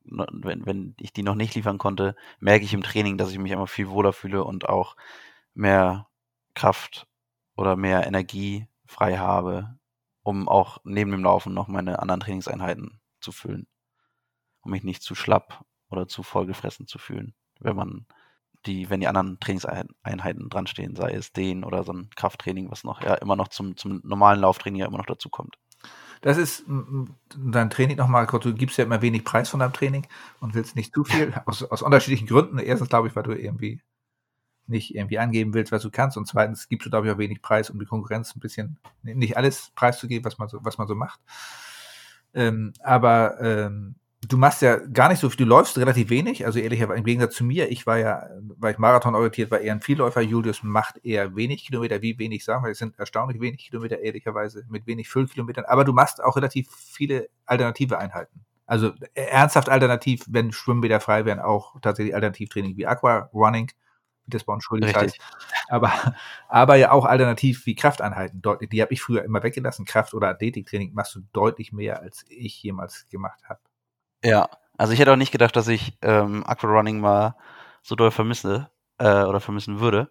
wenn, wenn ich die noch nicht liefern konnte, merke ich im Training, dass ich mich einfach viel wohler fühle und auch mehr Kraft oder mehr Energie frei habe, um auch neben dem Laufen noch meine anderen Trainingseinheiten zu füllen. Um mich nicht zu schlapp oder zu vollgefressen zu fühlen, wenn man die, wenn die anderen Trainingseinheiten dran stehen, sei es den oder so ein Krafttraining, was noch ja immer noch zum, zum normalen Lauftraining ja immer noch dazu kommt. Das ist dein Training nochmal kurz. Du gibst ja immer wenig Preis von deinem Training und willst nicht zu viel, aus, aus unterschiedlichen Gründen. Erstens, glaube ich, weil du irgendwie nicht irgendwie angeben willst, was du kannst. Und zweitens gibst du, glaube ich, auch wenig Preis, um die Konkurrenz ein bisschen, nicht alles preiszugeben, was man so, was man so macht. Ähm, aber ähm, du machst ja gar nicht so viel, du läufst relativ wenig, also ehrlicherweise im Gegensatz zu mir, ich war ja, weil ich Marathon orientiert war, eher ein Vielläufer, Julius macht eher wenig Kilometer, wie wenig sagen wir, es sind erstaunlich wenig Kilometer, ehrlicherweise, mit wenig Füllkilometern, aber du machst auch relativ viele alternative Einheiten. Also äh, ernsthaft alternativ, wenn Schwimmbäder frei wären, auch tatsächlich Alternativtraining wie Aqua Running, uns schuldig heißt. Richtig. Aber, aber ja auch alternativ wie Krafteinheiten. Deutlich, die habe ich früher immer weggelassen. Kraft- oder Athletiktraining machst du deutlich mehr, als ich jemals gemacht habe. Ja, also ich hätte auch nicht gedacht, dass ich ähm, Aquarunning mal so doll vermisse äh, oder vermissen würde,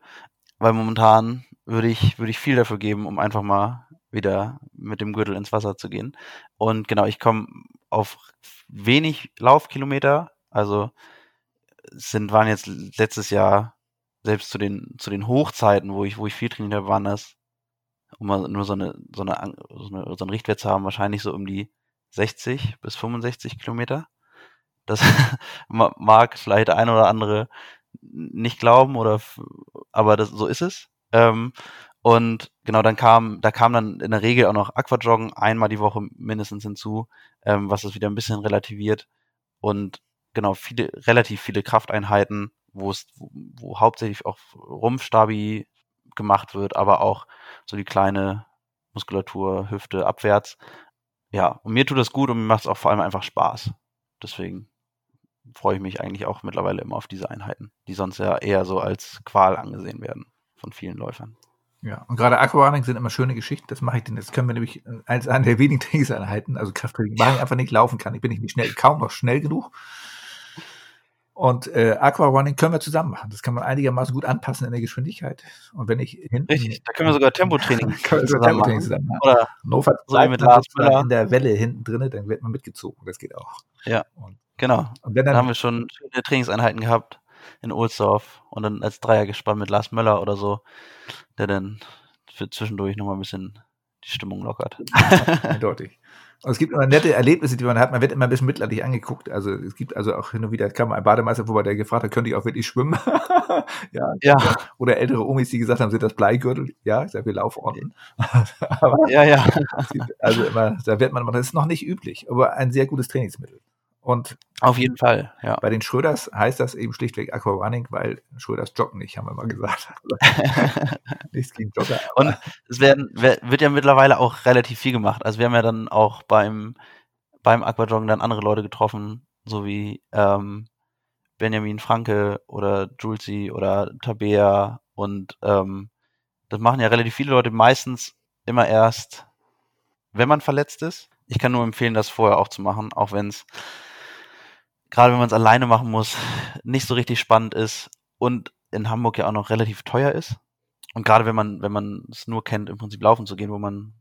weil momentan würde ich, würde ich viel dafür geben, um einfach mal wieder mit dem Gürtel ins Wasser zu gehen. Und genau, ich komme auf wenig Laufkilometer, also sind, waren jetzt letztes Jahr selbst zu den, zu den Hochzeiten, wo ich, wo ich viel trainiert habe, waren das, um mal nur so eine, so eine, so eine, so einen Richtwert zu haben, wahrscheinlich so um die 60 bis 65 Kilometer. Das mag vielleicht eine oder andere nicht glauben oder, aber das, so ist es. Ähm, und genau, dann kam, da kam dann in der Regel auch noch Aquajoggen einmal die Woche mindestens hinzu, ähm, was es wieder ein bisschen relativiert. Und genau, viele, relativ viele Krafteinheiten, wo es, wo, wo hauptsächlich auch Rumpfstabi gemacht wird, aber auch so die kleine Muskulatur, Hüfte abwärts. Ja, und mir tut das gut und mir macht es auch vor allem einfach Spaß. Deswegen freue ich mich eigentlich auch mittlerweile immer auf diese Einheiten, die sonst ja eher so als Qual angesehen werden von vielen Läufern. Ja, und gerade Aquarunning sind immer schöne Geschichten. Das mache ich denn. Das können wir nämlich äh, als eine der wenigen Trainingseinheiten, also Krafttraining, machen, ich einfach nicht laufen kann. Ich bin nicht schnell, kaum noch schnell genug. Und äh, Aquarunning können wir zusammen machen. Das kann man einigermaßen gut anpassen in der Geschwindigkeit. Und wenn ich hinten. Richtig, da können wir sogar Tempotraining können wir sogar Tempotraining zusammen machen. Oder Notfalls so mit Lars Müller. in der Welle hinten drin, dann wird man mitgezogen. Das geht auch. Ja. Und, genau. und Dann dann, haben wir schon schöne Trainingseinheiten gehabt in Ohlsdorf und dann als Dreier gespannt mit Lars Möller oder so, der dann für zwischendurch nochmal ein bisschen die Stimmung lockert. eindeutig. Und es gibt immer nette Erlebnisse, die man hat. Man wird immer ein bisschen mitleidig angeguckt. Also es gibt also auch hin und wieder kam ein Bademeister vorbei, der gefragt hat, könnte ich auch wirklich schwimmen? ja. Ja, Oder ältere Omis, die gesagt haben, sind das Bleigürtel? Ja, ich sage, wir laufen aber ja, ja. also immer, da wird man, das ist noch nicht üblich, aber ein sehr gutes Trainingsmittel. Und Auf jeden Fall, ja. bei den Schröders heißt das eben schlichtweg Aquarunning, weil Schröders joggen nicht, haben wir mal gesagt. Nichts gegen Jogger. Und es werden, wer- wird ja mittlerweile auch relativ viel gemacht. Also wir haben ja dann auch beim, beim Aquajoggen dann andere Leute getroffen, so wie ähm, Benjamin Franke oder Julesi oder Tabea und ähm, das machen ja relativ viele Leute meistens immer erst, wenn man verletzt ist. Ich kann nur empfehlen, das vorher auch zu machen, auch wenn es gerade wenn man es alleine machen muss, nicht so richtig spannend ist und in Hamburg ja auch noch relativ teuer ist. Und gerade wenn man, wenn man es nur kennt, im Prinzip laufen zu gehen, wo man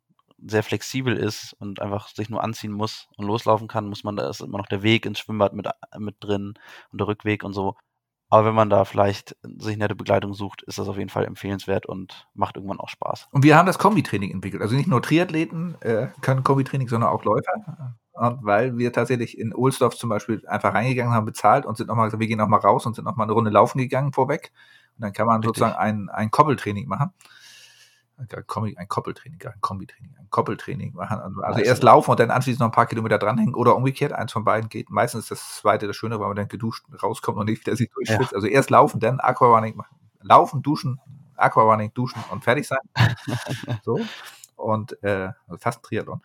sehr flexibel ist und einfach sich nur anziehen muss und loslaufen kann, muss man, da ist immer noch der Weg ins Schwimmbad mit, mit drin und der Rückweg und so. Aber wenn man da vielleicht sich nette Begleitung sucht, ist das auf jeden Fall empfehlenswert und macht irgendwann auch Spaß. Und wir haben das Kombitraining entwickelt. Also nicht nur Triathleten äh, können Kombitraining, sondern auch Läufer. Und weil wir tatsächlich in Ohlsdorf zum Beispiel einfach reingegangen haben, bezahlt und sind nochmal gesagt, wir gehen nochmal raus und sind nochmal eine Runde laufen gegangen vorweg. Und dann kann man Richtig. sozusagen ein, ein Koppeltraining machen. Ein Kombi- ein Koppeltraining, ein Kombitraining, ein Koppeltraining machen. Also Also- erst laufen und dann anschließend noch ein paar Kilometer dranhängen oder umgekehrt. Eins von beiden geht. Meistens ist das zweite das Schöne, weil man dann geduscht rauskommt und nicht wieder sich durchschwitzt. Also erst laufen, dann Aquarunning machen. Laufen, duschen, Aquarunning, duschen und fertig sein. so. Und äh, also fast ein Triathlon.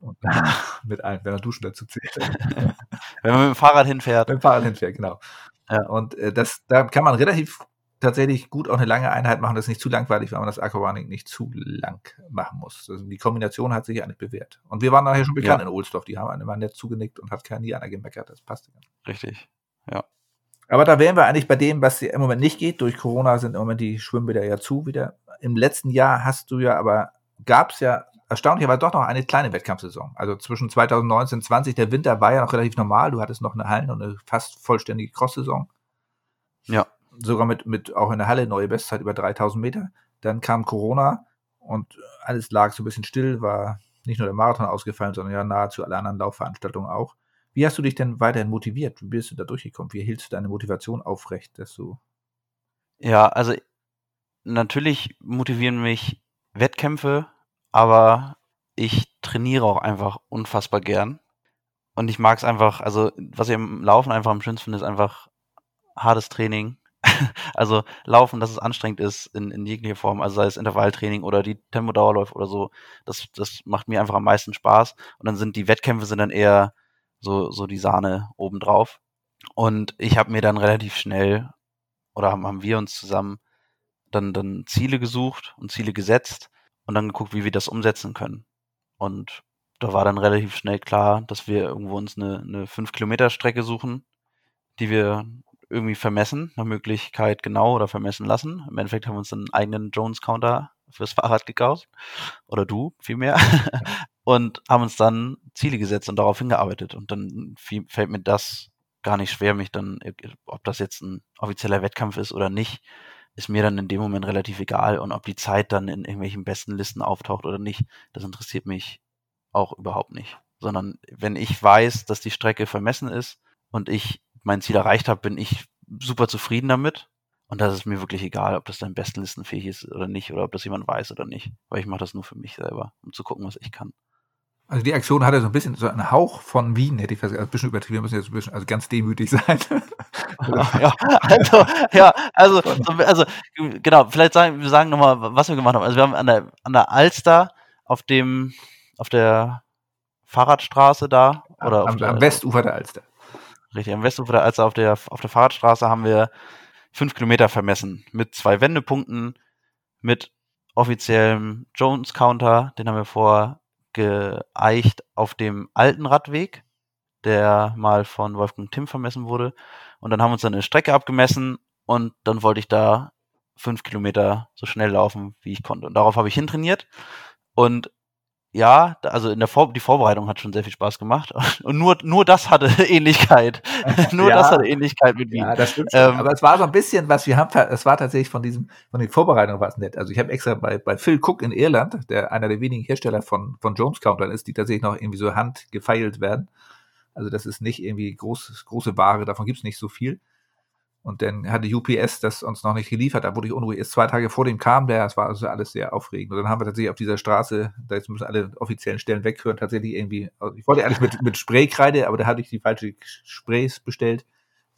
Und mit allen, wenn man Duschen dazu zählt. Wenn man mit dem Fahrrad hinfährt, Mit dem Fahrrad hinfährt, genau. Ja. Und äh, das, da kann man relativ tatsächlich gut auch eine lange Einheit machen. Das ist nicht zu langweilig, weil man das Aquarunning nicht zu lang machen muss. Also die Kombination hat sich eigentlich bewährt. Und wir waren nachher schon bekannt in Ohlsdorf. Die haben einen immer nett zugenickt und hat kein nie einer gemeckert. Das passte. ganz. richtig. Aber da wären wir eigentlich bei dem, was im Moment nicht geht. Durch Corona sind im Moment die Schwimmbäder ja zu wieder. Im letzten Jahr hast du ja aber, gab es ja erstaunlicherweise doch noch eine kleine Wettkampfsaison. Also zwischen 2019 und 20, der Winter war ja noch relativ normal. Du hattest noch eine Hallen- und eine fast vollständige Cross-Saison. Ja. Sogar mit, mit auch in der Halle neue Bestzeit über 3000 Meter. Dann kam Corona und alles lag so ein bisschen still, war nicht nur der Marathon ausgefallen, sondern ja nahezu alle anderen Laufveranstaltungen auch. Wie hast du dich denn weiterhin motiviert? Wie bist du da durchgekommen? Wie hieltst du deine Motivation aufrecht, dass du Ja, also natürlich motivieren mich Wettkämpfe, aber ich trainiere auch einfach unfassbar gern. Und ich mag es einfach, also was ich im Laufen einfach am schönsten finde, ist einfach hartes Training. also Laufen, dass es anstrengend ist in, in jeglicher Form, also sei es Intervalltraining oder die Tempodauerläufe oder so, das, das macht mir einfach am meisten Spaß. Und dann sind die Wettkämpfe sind dann eher so, so die Sahne obendrauf. Und ich habe mir dann relativ schnell, oder haben, haben wir uns zusammen dann, dann Ziele gesucht und Ziele gesetzt und dann geguckt, wie wir das umsetzen können. Und da war dann relativ schnell klar, dass wir irgendwo uns eine, eine 5-Kilometer-Strecke suchen, die wir irgendwie vermessen, nach Möglichkeit genau oder vermessen lassen. Im Endeffekt haben wir uns einen eigenen Jones-Counter fürs Fahrrad gekauft. Oder du, vielmehr. und haben uns dann Ziele gesetzt und darauf hingearbeitet. Und dann fiel, fällt mir das gar nicht schwer, mich dann, ob das jetzt ein offizieller Wettkampf ist oder nicht, ist mir dann in dem Moment relativ egal und ob die Zeit dann in irgendwelchen besten Listen auftaucht oder nicht, das interessiert mich auch überhaupt nicht. Sondern wenn ich weiß, dass die Strecke vermessen ist und ich mein Ziel erreicht habe, bin ich super zufrieden damit. Und das ist mir wirklich egal, ob das dann bestenlistenfähig ist oder nicht, oder ob das jemand weiß oder nicht. Weil ich mache das nur für mich selber, um zu gucken, was ich kann. Also die Aktion hatte so ein bisschen so einen Hauch von Wien, hätte ich fast also ein bisschen übertrieben, wir müssen jetzt ein bisschen, also ganz demütig sein. ja, also, ja, also, also, genau, vielleicht sagen, wir sagen nochmal, was wir gemacht haben. Also wir haben an der, an der Alster auf dem, auf der Fahrradstraße da, oder am, der, am Westufer der Alster. Richtig, am Westufer Alster auf der, auf der Fahrradstraße haben wir fünf Kilometer vermessen mit zwei Wendepunkten, mit offiziellem Jones-Counter, den haben wir vor geeicht auf dem alten Radweg, der mal von Wolfgang Tim vermessen wurde. Und dann haben wir uns dann eine Strecke abgemessen und dann wollte ich da fünf Kilometer so schnell laufen, wie ich konnte. Und darauf habe ich hintrainiert. Und ja, also in der Vor die Vorbereitung hat schon sehr viel Spaß gemacht. Und nur, nur das hatte Ähnlichkeit. nur ja, das hatte Ähnlichkeit mit Wien. Ja, das stimmt. Ähm, aber es war so ein bisschen, was wir haben, es war tatsächlich von diesem, von den Vorbereitungen war es nett. Also ich habe extra bei, bei Phil Cook in Irland, der einer der wenigen Hersteller von, von Jones Countern ist, die tatsächlich noch irgendwie so handgefeilt werden. Also das ist nicht irgendwie groß, große Ware, davon gibt es nicht so viel. Und dann hatte UPS das uns noch nicht geliefert, da wurde ich unruhig. Erst zwei Tage vor dem kam der, es war also alles sehr aufregend. Und dann haben wir tatsächlich auf dieser Straße, da jetzt müssen alle offiziellen Stellen weghören, tatsächlich irgendwie, also ich wollte eigentlich mit, mit Spraykreide, aber da hatte ich die falsche Sprays bestellt.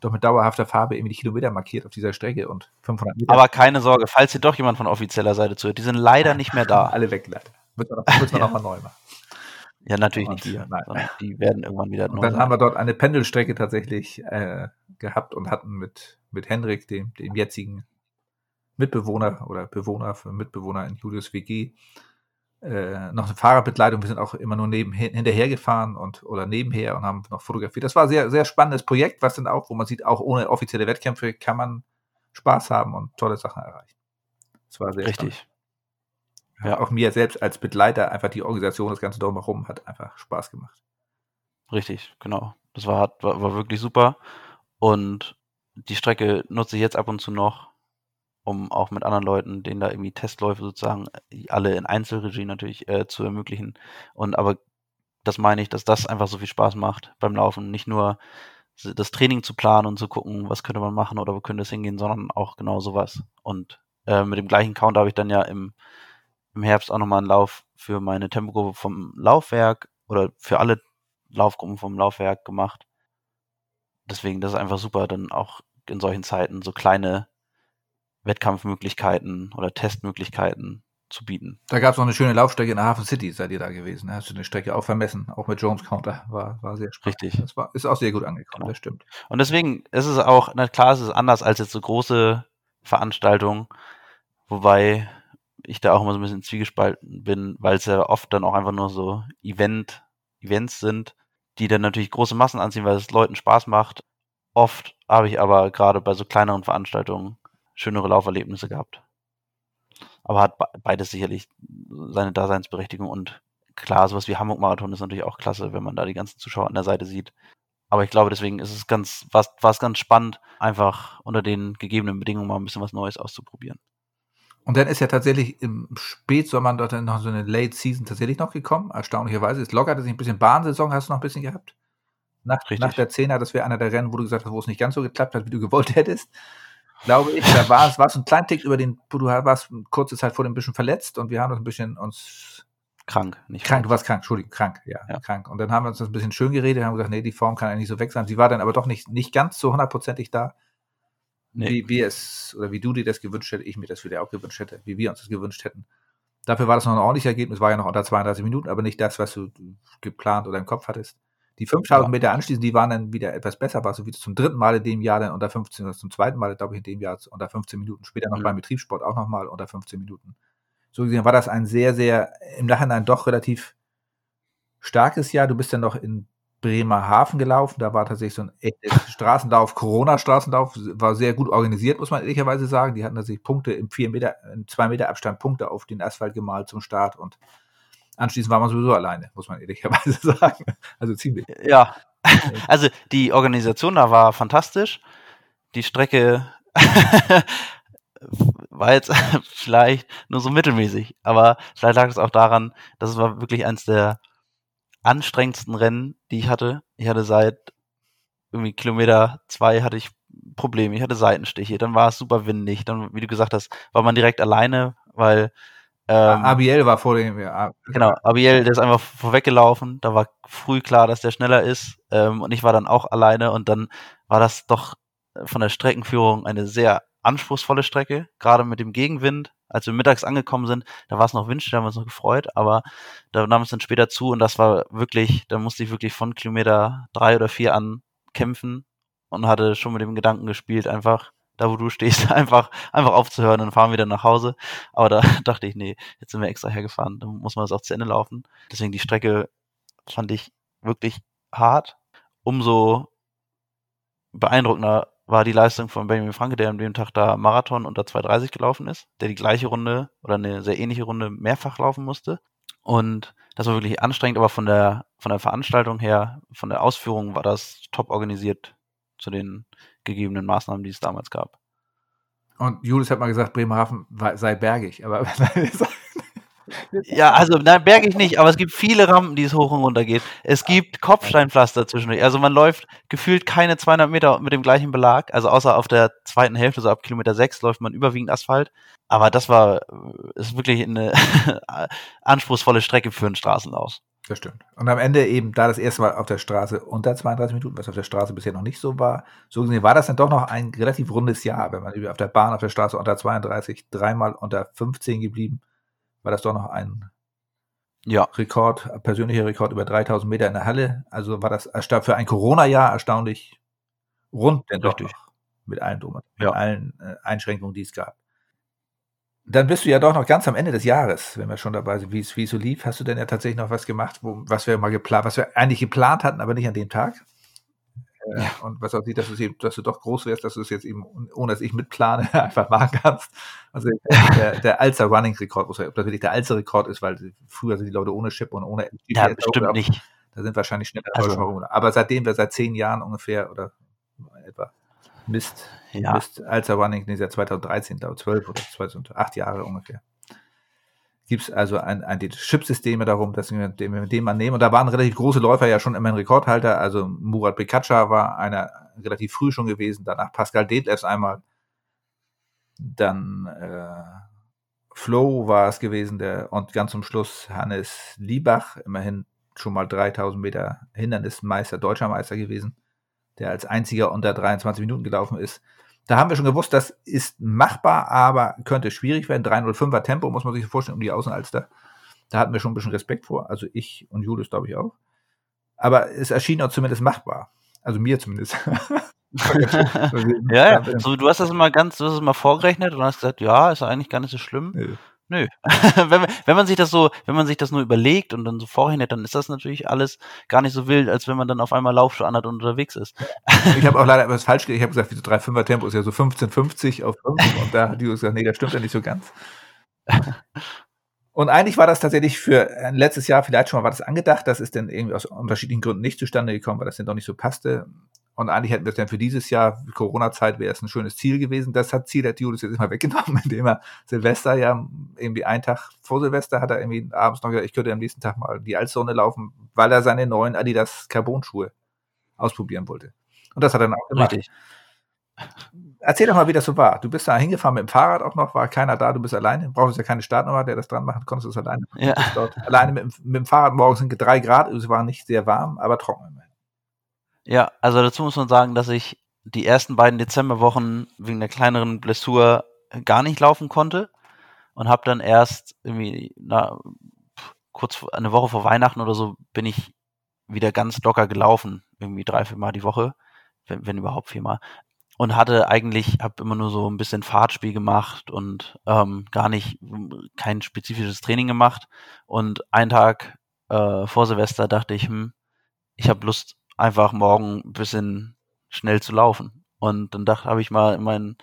Doch mit dauerhafter Farbe irgendwie die Kilometer markiert auf dieser Strecke und 500 Meter. Aber keine Sorge, falls hier doch jemand von offizieller Seite zuhört, die sind leider nicht mehr da. alle weg, leider. Müssen wir noch, müssen ja. mal neu machen. Ja, natürlich und, nicht die. Nein. Die werden irgendwann wieder. Und dann sein. haben wir dort eine Pendelstrecke tatsächlich äh, gehabt und hatten mit, mit Henrik, dem, dem jetzigen Mitbewohner oder Bewohner, Mitbewohner in Julius WG, äh, noch eine Fahrradbegleitung. Wir sind auch immer nur neben, hinterher gefahren und oder nebenher und haben noch fotografiert. Das war ein sehr, sehr spannendes Projekt, was dann auch, wo man sieht, auch ohne offizielle Wettkämpfe kann man Spaß haben und tolle Sachen erreichen. Das war sehr Richtig. Spannend ja. auch mir selbst als Begleiter einfach die Organisation, das Ganze drumherum hat einfach Spaß gemacht. Richtig, genau. Das war, war, war wirklich super. Und die Strecke nutze ich jetzt ab und zu noch, um auch mit anderen Leuten, denen da irgendwie Testläufe sozusagen, alle in Einzelregie natürlich äh, zu ermöglichen. Und aber das meine ich, dass das einfach so viel Spaß macht beim Laufen. Nicht nur das Training zu planen und zu gucken, was könnte man machen oder wo könnte es hingehen, sondern auch genau sowas. Und äh, mit dem gleichen Count habe ich dann ja im im Herbst auch nochmal einen Lauf für meine Tempogruppe vom Laufwerk oder für alle Laufgruppen vom Laufwerk gemacht. Deswegen, das ist einfach super, dann auch in solchen Zeiten so kleine Wettkampfmöglichkeiten oder Testmöglichkeiten zu bieten. Da gab es noch eine schöne Laufstrecke in der Hafen City, seid ihr da gewesen. Da hast du eine Strecke auch vermessen, auch mit Jones Counter. War, war sehr spannend. Richtig. Das war, ist auch sehr gut angekommen, genau. das stimmt. Und deswegen ist es auch, na klar, es ist anders als jetzt so große Veranstaltungen, wobei ich da auch immer so ein bisschen zwiegespalten bin, weil es ja oft dann auch einfach nur so Event, Events sind, die dann natürlich große Massen anziehen, weil es Leuten Spaß macht. Oft habe ich aber gerade bei so kleineren Veranstaltungen schönere Lauferlebnisse gehabt. Aber hat beides sicherlich seine Daseinsberechtigung und klar, sowas wie Hamburg-Marathon ist natürlich auch klasse, wenn man da die ganzen Zuschauer an der Seite sieht. Aber ich glaube, deswegen ist es ganz, war es ganz spannend, einfach unter den gegebenen Bedingungen mal ein bisschen was Neues auszuprobieren. Und dann ist ja tatsächlich im Spätsommer dort dann noch so eine Late Season tatsächlich noch gekommen. Erstaunlicherweise. Es lockerte sich ein bisschen Bahnsaison, hast du noch ein bisschen gehabt? Nach, nach der Zehner, das wäre einer der Rennen, wo du gesagt hast, wo es nicht ganz so geklappt hat, wie du gewollt hättest. Glaube ich. Da war es, war es ein kleiner Tick über den, du warst kurze Zeit vor dem ein bisschen verletzt und wir haben das ein bisschen uns krank, nicht krank. Du warst krank, Entschuldigung, krank, ja, ja, krank. Und dann haben wir uns das ein bisschen schön geredet, haben gesagt, nee, die Form kann eigentlich so weg sein. Sie war dann aber doch nicht, nicht ganz so hundertprozentig da nee. wie wir es oder wie du dir das gewünscht hättest, ich mir das wieder auch gewünscht hätte, wie wir uns das gewünscht hätten. Dafür war das noch ein ordentliches Ergebnis, war ja noch unter 32 Minuten, aber nicht das, was du geplant oder im Kopf hattest. Die 5000 ja. Meter anschließend, die waren dann wieder etwas besser, war so wie zum dritten Mal in dem Jahr dann unter 15 oder zum zweiten Mal, glaube ich, in dem Jahr unter 15 Minuten. Später noch mhm. beim Betriebssport auch nochmal unter 15 Minuten. So gesehen war das ein sehr, sehr, im Nachhinein doch relativ starkes Jahr. Du bist dann noch in Bremerhaven gelaufen. Da war tatsächlich so ein Straßenlauf, Corona-Straßenlauf, war sehr gut organisiert, muss man ehrlicherweise sagen. Die hatten tatsächlich Punkte im 4 Meter, im 2 Meter Abstand Punkte auf den Asphalt gemalt zum Start und anschließend war man sowieso alleine, muss man ehrlicherweise sagen. Also ziemlich. Ja. Also die Organisation da war fantastisch. Die Strecke war jetzt vielleicht nur so mittelmäßig, aber vielleicht lag es auch daran, dass es war wirklich eins der anstrengendsten Rennen, die ich hatte. Ich hatte seit irgendwie Kilometer zwei hatte ich Probleme, ich hatte Seitenstiche, dann war es super windig, dann, wie du gesagt hast, war man direkt alleine, weil ähm, Abiel war vor dem, ja. Genau, Abiel, der ist einfach vorweggelaufen, da war früh klar, dass der schneller ist ähm, und ich war dann auch alleine und dann war das doch von der Streckenführung eine sehr anspruchsvolle Strecke, gerade mit dem Gegenwind. Als wir mittags angekommen sind, da war es noch windstill, da haben wir uns noch gefreut, aber da nahm es dann später zu und das war wirklich, da musste ich wirklich von Kilometer drei oder vier an kämpfen und hatte schon mit dem Gedanken gespielt, einfach da wo du stehst, einfach, einfach aufzuhören und fahren wieder nach Hause. Aber da dachte ich, nee, jetzt sind wir extra hergefahren, dann muss man das auch zu Ende laufen. Deswegen die Strecke fand ich wirklich hart. Umso beeindruckender war die Leistung von Benjamin Franke, der an dem Tag da Marathon unter 2,30 gelaufen ist, der die gleiche Runde oder eine sehr ähnliche Runde mehrfach laufen musste. Und das war wirklich anstrengend, aber von der, von der Veranstaltung her, von der Ausführung war das top organisiert zu den gegebenen Maßnahmen, die es damals gab. Und Julius hat mal gesagt, Bremerhaven sei bergig, aber Ja, also nein, bergig nicht, aber es gibt viele Rampen, die es hoch und runter geht. Es gibt Kopfsteinpflaster zwischendurch. Also man läuft gefühlt keine 200 Meter mit dem gleichen Belag. Also außer auf der zweiten Hälfte, so ab Kilometer 6, läuft man überwiegend Asphalt. Aber das war, ist wirklich eine anspruchsvolle Strecke für einen Straßenlauf. Das stimmt. Und am Ende eben da das erste Mal auf der Straße unter 32 Minuten, was auf der Straße bisher noch nicht so war. So gesehen war das dann doch noch ein relativ rundes Jahr, wenn man auf der Bahn auf der Straße unter 32, dreimal unter 15 geblieben war das doch noch ein ja. Rekord, persönlicher Rekord über 3000 Meter in der Halle. Also war das für ein Corona-Jahr erstaunlich rund, denn doch mit allen Drum, ja. mit allen äh, Einschränkungen, die es gab. Dann bist du ja doch noch ganz am Ende des Jahres, wenn wir schon dabei sind, wie es, wie es so lief. Hast du denn ja tatsächlich noch was gemacht, wo, was wir mal geplant, was wir eigentlich geplant hatten, aber nicht an dem Tag? Äh, ja. Und was auch sieht, dass, eben, dass, du doch groß wärst, dass du es jetzt eben, ohne dass ich mitplane, einfach machen kannst. Also der, der Alzer Running Rekord, ob das wirklich der Alzer Rekord ist, weil früher sind die Leute ohne Chip und ohne GPS Ja, bestimmt nicht. Da sind wahrscheinlich schneller. Also. Aber seitdem wir seit zehn Jahren ungefähr oder etwa Mist, ja. Mist Alzer Running, nee, seit 2013, glaube 12 oder 2008 Jahre ungefähr gibt es also ein, ein Chipsysteme darum, dass wir den, mit dem man nehmen. Und da waren relativ große Läufer ja schon immer ein Rekordhalter. Also Murat Bekaca war einer relativ früh schon gewesen, danach Pascal Detlefs einmal, dann äh, Flo war es gewesen, der und ganz zum Schluss Hannes Liebach, immerhin schon mal 3000 Meter Hindernismeister, deutscher Meister gewesen, der als einziger unter 23 Minuten gelaufen ist. Da haben wir schon gewusst, das ist machbar, aber könnte schwierig werden. 305er Tempo muss man sich vorstellen um die Außenalster. Da hatten wir schon ein bisschen Respekt vor. Also ich und Julius, glaube ich, auch. Aber es erschien auch zumindest machbar. Also mir zumindest. ja, ja. So, du hast das immer ganz, du hast es mal vorgerechnet und hast gesagt, ja, ist eigentlich gar nicht so schlimm. Nö. Nö. wenn, wenn man sich das so, wenn man sich das nur überlegt und dann so vorhinein, dann ist das natürlich alles gar nicht so wild, als wenn man dann auf einmal Laufschuhe anhat und unterwegs ist. ich habe auch leider etwas falsch gesagt. Ich habe gesagt, wie so 3,5er Tempo ist ja so 15,50 auf 5 und da hat die gesagt, nee, das stimmt ja nicht so ganz. Und eigentlich war das tatsächlich für letztes Jahr vielleicht schon mal war das angedacht. Das ist dann irgendwie aus unterschiedlichen Gründen nicht zustande gekommen, weil das dann doch nicht so passte. Und eigentlich hätten wir es dann für dieses Jahr, Corona-Zeit, wäre es ein schönes Ziel gewesen. Das hat Ziel hat Julius jetzt immer weggenommen, indem er Silvester ja irgendwie einen Tag vor Silvester hat er irgendwie abends noch gesagt, ich könnte am nächsten Tag mal die Altzone laufen, weil er seine neuen Adidas Carbon-Schuhe ausprobieren wollte. Und das hat er dann auch gemacht. Richtig. Erzähl doch mal, wie das so war. Du bist da hingefahren mit dem Fahrrad auch noch, war keiner da, du bist alleine, brauchst ja keine Startnummer, der das dran machen, konntest du es alleine. Ja. Dort alleine mit, mit, dem Fahrrad morgens sind drei Grad, es war nicht sehr warm, aber trocken. Ja, also dazu muss man sagen, dass ich die ersten beiden Dezemberwochen wegen der kleineren Blessur gar nicht laufen konnte und habe dann erst irgendwie na, kurz eine Woche vor Weihnachten oder so bin ich wieder ganz locker gelaufen, irgendwie drei, vier Mal die Woche, wenn, wenn überhaupt viermal. Und hatte eigentlich, habe immer nur so ein bisschen Fahrtspiel gemacht und ähm, gar nicht kein spezifisches Training gemacht. Und einen Tag äh, vor Silvester dachte ich, hm, ich habe Lust einfach morgen ein bisschen schnell zu laufen. Und dann dachte, habe ich mal in meinen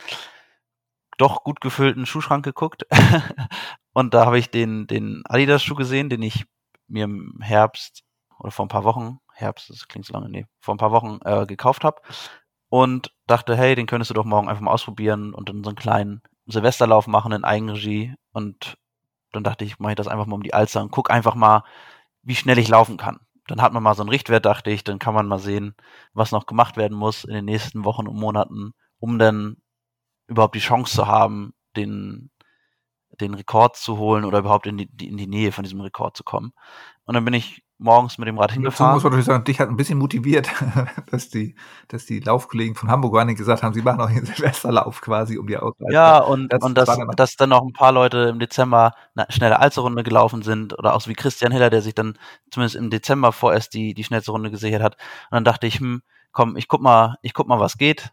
doch gut gefüllten Schuhschrank geguckt und da habe ich den, den Adidas-Schuh gesehen, den ich mir im Herbst oder vor ein paar Wochen, Herbst, das klingt so lange, nee, vor ein paar Wochen äh, gekauft habe. und dachte, hey, den könntest du doch morgen einfach mal ausprobieren und dann so einen kleinen Silvesterlauf machen in Eigenregie und dann dachte ich, mache ich das einfach mal um die Alster und guck einfach mal, wie schnell ich laufen kann. Dann hat man mal so einen Richtwert, dachte ich, dann kann man mal sehen, was noch gemacht werden muss in den nächsten Wochen und Monaten, um dann überhaupt die Chance zu haben, den, den Rekord zu holen oder überhaupt in die, in die Nähe von diesem Rekord zu kommen. Und dann bin ich morgens mit dem Rad hingefahren. Dazu muss man natürlich sagen, dich hat ein bisschen motiviert, dass die, dass die Laufkollegen von Hamburg Running gesagt haben, sie machen auch den Silvesterlauf quasi um die Auswahl. Ja, und, das und dass, dann dass dann noch ein paar Leute im Dezember eine schnelle Alsterrunde gelaufen sind oder auch so wie Christian Hiller, der sich dann zumindest im Dezember vorerst die, die schnellste Runde gesichert hat. Und dann dachte ich, hm, komm, ich guck mal, ich guck mal, was geht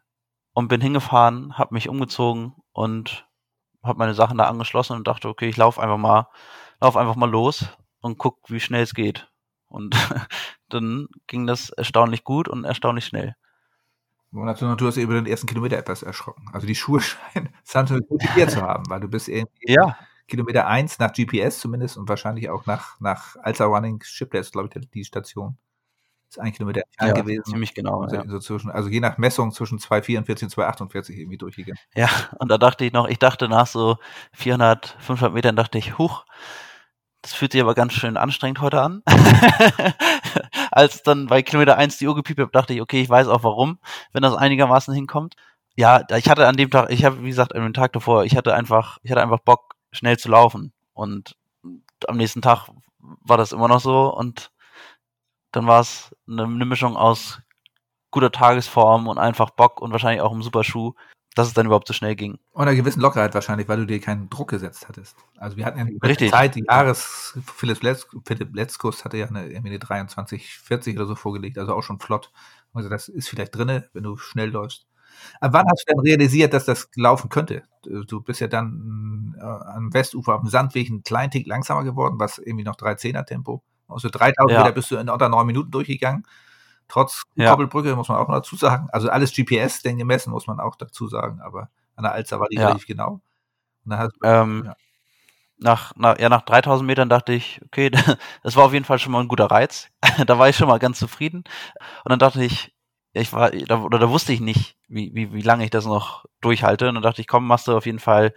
und bin hingefahren, habe mich umgezogen und habe meine Sachen da angeschlossen und dachte, okay, ich laufe einfach mal, lauf einfach mal los und guck, wie schnell es geht. Und dann ging das erstaunlich gut und erstaunlich schnell. Und natürlich, du hast über den ersten Kilometer etwas erschrocken. Also die Schuhe scheinen Santos motiviert zu haben, weil du bist irgendwie ja. Kilometer 1 nach GPS zumindest und wahrscheinlich auch nach, nach Alza Running Shiplet, glaube ich, die Station. Ist ein Kilometer ja, gewesen. Ziemlich genau. Ja. So zwischen, also je nach Messung zwischen 2,44 und 2,48 irgendwie durchgegangen. Ja, und da dachte ich noch, ich dachte nach so 400, 500 Metern, dachte ich, huch, das fühlt sich aber ganz schön anstrengend heute an. Als dann bei Kilometer 1 die Uhr gepiept habe, dachte ich, okay, ich weiß auch warum, wenn das einigermaßen hinkommt. Ja, ich hatte an dem Tag, ich habe, wie gesagt, an dem Tag davor, ich hatte einfach, ich hatte einfach Bock, schnell zu laufen. Und am nächsten Tag war das immer noch so und dann war es eine, eine Mischung aus guter Tagesform und einfach Bock und wahrscheinlich auch einem super Schuh dass es dann überhaupt so schnell ging. Und einer gewissen Lockerheit wahrscheinlich, weil du dir keinen Druck gesetzt hattest. Also wir hatten ja Richtig. Zeit, die Jahres, Philipp, Letz, Philipp Letzkus hatte ja eine, irgendwie eine 23, 40 oder so vorgelegt, also auch schon flott. Also das ist vielleicht drinne, wenn du schnell läufst. Aber wann hast du denn realisiert, dass das laufen könnte? Du bist ja dann äh, am Westufer auf dem Sandweg ein kleinen Tick langsamer geworden, was irgendwie noch 310er Tempo. Also 3000 ja. Meter bist du in unter neun Minuten durchgegangen. Trotz ja. Koppelbrücke muss man auch noch dazu sagen. Also alles GPS denn gemessen, muss man auch dazu sagen. Aber an der Alster war die ja. relativ genau. Hast, ähm, ja. Nach, nach, ja, nach 3000 Metern dachte ich, okay, das war auf jeden Fall schon mal ein guter Reiz. da war ich schon mal ganz zufrieden. Und dann dachte ich, ich war, da, oder da wusste ich nicht, wie, wie, wie lange ich das noch durchhalte. Und dann dachte ich, komm, machst du auf jeden Fall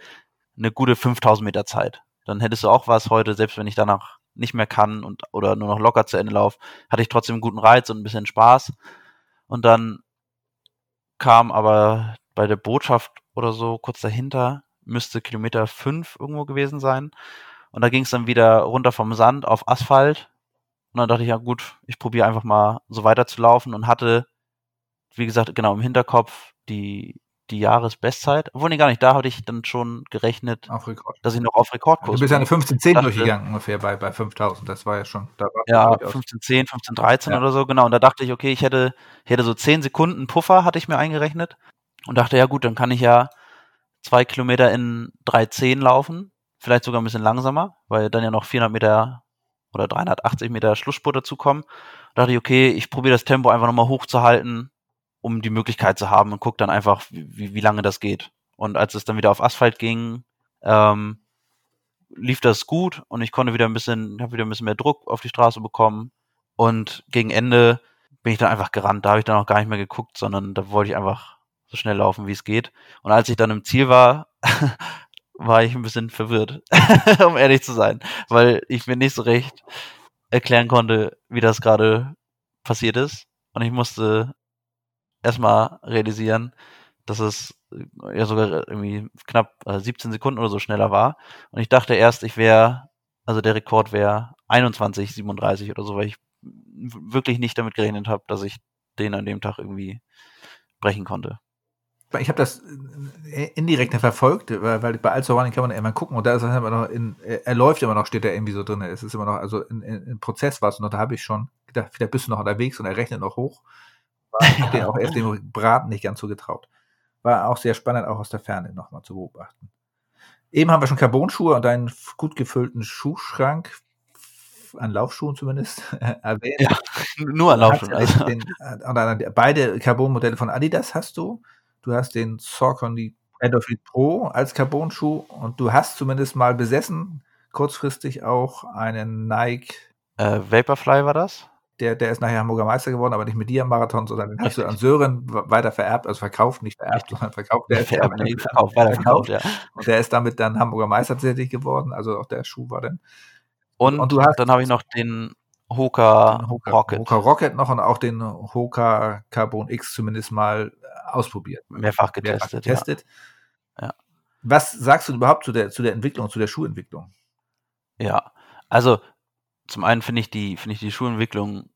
eine gute 5000 Meter Zeit. Dann hättest du auch was heute, selbst wenn ich danach nicht mehr kann und oder nur noch locker zu Ende laufe, hatte ich trotzdem einen guten Reiz und ein bisschen Spaß. Und dann kam aber bei der Botschaft oder so kurz dahinter, müsste Kilometer fünf irgendwo gewesen sein. Und da ging es dann wieder runter vom Sand auf Asphalt. Und dann dachte ich, ja gut, ich probiere einfach mal so weiter zu laufen und hatte, wie gesagt, genau im Hinterkopf die die Jahresbestzeit. Obwohl, nee, gar nicht. Da hatte ich dann schon gerechnet, dass ich noch auf Rekordkurs Du bist ja eine 1510 durchgegangen ungefähr bei, bei 5000. Das war ja schon. Da war ja, 1510, 1513 ja. oder so, genau. Und da dachte ich, okay, ich hätte, ich hätte so 10 Sekunden Puffer, hatte ich mir eingerechnet. Und dachte, ja gut, dann kann ich ja zwei Kilometer in 310 laufen. Vielleicht sogar ein bisschen langsamer, weil dann ja noch 400 Meter oder 380 Meter Schlussspurt dazukommen. Da dachte ich, okay, ich probiere das Tempo einfach nochmal hochzuhalten um die Möglichkeit zu haben und guck dann einfach, wie, wie lange das geht. Und als es dann wieder auf Asphalt ging, ähm, lief das gut und ich konnte wieder ein bisschen, habe wieder ein bisschen mehr Druck auf die Straße bekommen. Und gegen Ende bin ich dann einfach gerannt. Da habe ich dann auch gar nicht mehr geguckt, sondern da wollte ich einfach so schnell laufen, wie es geht. Und als ich dann im Ziel war, war ich ein bisschen verwirrt, um ehrlich zu sein, weil ich mir nicht so recht erklären konnte, wie das gerade passiert ist. Und ich musste erstmal realisieren, dass es äh, ja sogar irgendwie knapp 17 äh, Sekunden oder so schneller war. Und ich dachte erst, ich wäre, also der Rekord wäre 21, 37 oder so, weil ich wirklich nicht damit gerechnet habe, dass ich den an dem Tag irgendwie brechen konnte. Ich habe das äh, indirekt verfolgt, weil, bei Running kann man immer gucken und da ist er immer noch in, er läuft immer noch, steht er irgendwie so drin. Es ist immer noch, also in, Prozess war es noch, da habe ich schon gedacht, vielleicht bist du noch unterwegs und er rechnet noch hoch. Ich habe den auch erst dem Braten nicht ganz so getraut. War auch sehr spannend, auch aus der Ferne nochmal zu beobachten. Eben haben wir schon Carbon-Schuhe und einen gut gefüllten Schuhschrank, an Laufschuhen zumindest, erwähnt. Ja, nur an Laufschuhen. Also. Den, beide Carbon-Modelle von Adidas hast du. Du hast den Saucony Endorphin Pro als Carbon-Schuh und du hast zumindest mal besessen, kurzfristig auch einen Nike. Äh, Vaporfly war das? Der, der ist nachher Hamburger Meister geworden, aber nicht mit dir im Marathon, sondern den hast du an Sören weiter vererbt, also verkauft, nicht vererbt, sondern verkauft. Der vererbt, ist verkauft, weiter verkauft, ja. Und der ist damit dann Hamburger Meister tatsächlich geworden, also auch der Schuh war dann. Und, und du hast, dann habe ich noch den Hoka, Hoka Rocket. Hoka Rocket noch und auch den Hoka Carbon X zumindest mal ausprobiert. Mehrfach getestet. Mehrfach getestet. Ja. ja. Was sagst du überhaupt zu der, zu der Entwicklung, zu der Schuhentwicklung? Ja, also zum einen finde ich die, finde ich die Schulentwicklung,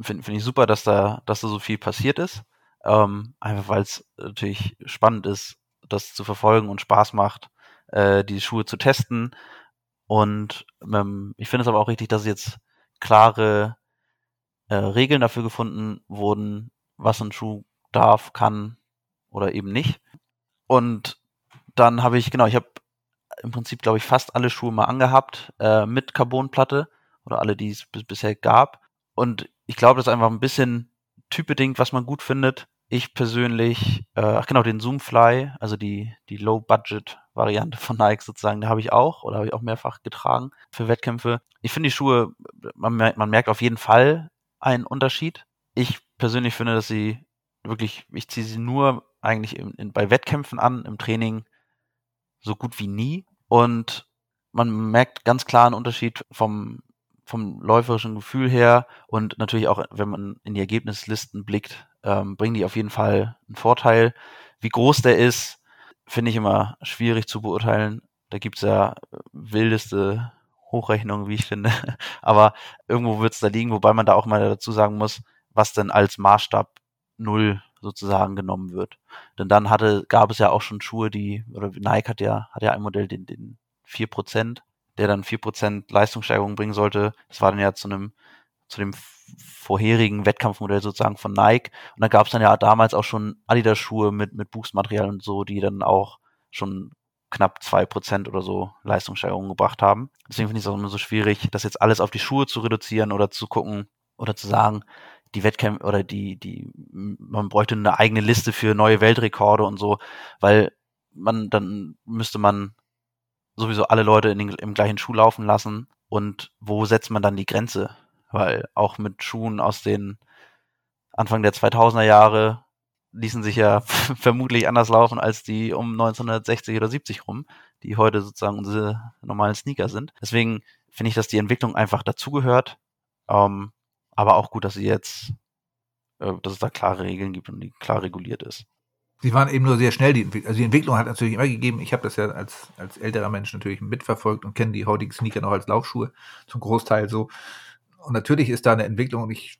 finde find ich super, dass da, dass da so viel passiert ist. Ähm, einfach weil es natürlich spannend ist, das zu verfolgen und Spaß macht, äh, die Schuhe zu testen. Und ähm, ich finde es aber auch richtig, dass jetzt klare äh, Regeln dafür gefunden wurden, was ein Schuh darf, kann oder eben nicht. Und dann habe ich, genau, ich habe im Prinzip, glaube ich, fast alle Schuhe mal angehabt äh, mit Carbonplatte oder alle, die es bisher gab. Und ich glaube, das ist einfach ein bisschen typbedingt, was man gut findet. Ich persönlich, äh, ach genau, den Zoomfly, also die, die Low-Budget-Variante von Nike sozusagen, da habe ich auch oder habe ich auch mehrfach getragen für Wettkämpfe. Ich finde die Schuhe, man, merkt, man merkt auf jeden Fall einen Unterschied. Ich persönlich finde, dass sie wirklich, ich ziehe sie nur eigentlich in, in, bei Wettkämpfen an, im Training so gut wie nie. Und man merkt ganz klar einen Unterschied vom vom läuferischen Gefühl her und natürlich auch, wenn man in die Ergebnislisten blickt, ähm, bringen die auf jeden Fall einen Vorteil. Wie groß der ist, finde ich immer schwierig zu beurteilen. Da gibt es ja wildeste Hochrechnungen, wie ich finde. Aber irgendwo wird es da liegen, wobei man da auch mal dazu sagen muss, was denn als Maßstab null sozusagen genommen wird. Denn dann hatte, gab es ja auch schon Schuhe, die, oder Nike hat ja, hat ja ein Modell, den, den 4%, der dann 4% Leistungssteigerung bringen sollte. Das war dann ja zu einem, zu dem vorherigen Wettkampfmodell sozusagen von Nike. Und da gab es dann ja damals auch schon Adidas-Schuhe mit, mit Boost-Material und so, die dann auch schon knapp 2% oder so Leistungssteigerung gebracht haben. Deswegen finde ich es auch immer so schwierig, das jetzt alles auf die Schuhe zu reduzieren oder zu gucken oder zu sagen, die Wettkämpfe oder die, die, man bräuchte eine eigene Liste für neue Weltrekorde und so, weil man, dann müsste man sowieso alle Leute in den, im gleichen Schuh laufen lassen. Und wo setzt man dann die Grenze? Weil auch mit Schuhen aus den Anfang der 2000er Jahre ließen sich ja vermutlich anders laufen als die um 1960 oder 70 rum, die heute sozusagen unsere normalen Sneaker sind. Deswegen finde ich, dass die Entwicklung einfach dazugehört. Ähm, aber auch gut, dass sie jetzt, äh, dass es da klare Regeln gibt und die klar reguliert ist. Sie waren eben nur sehr schnell, die, also die Entwicklung hat natürlich immer gegeben. Ich habe das ja als, als älterer Mensch natürlich mitverfolgt und kenne die heutigen Sneaker noch als Laufschuhe zum Großteil so. Und natürlich ist da eine Entwicklung und ich,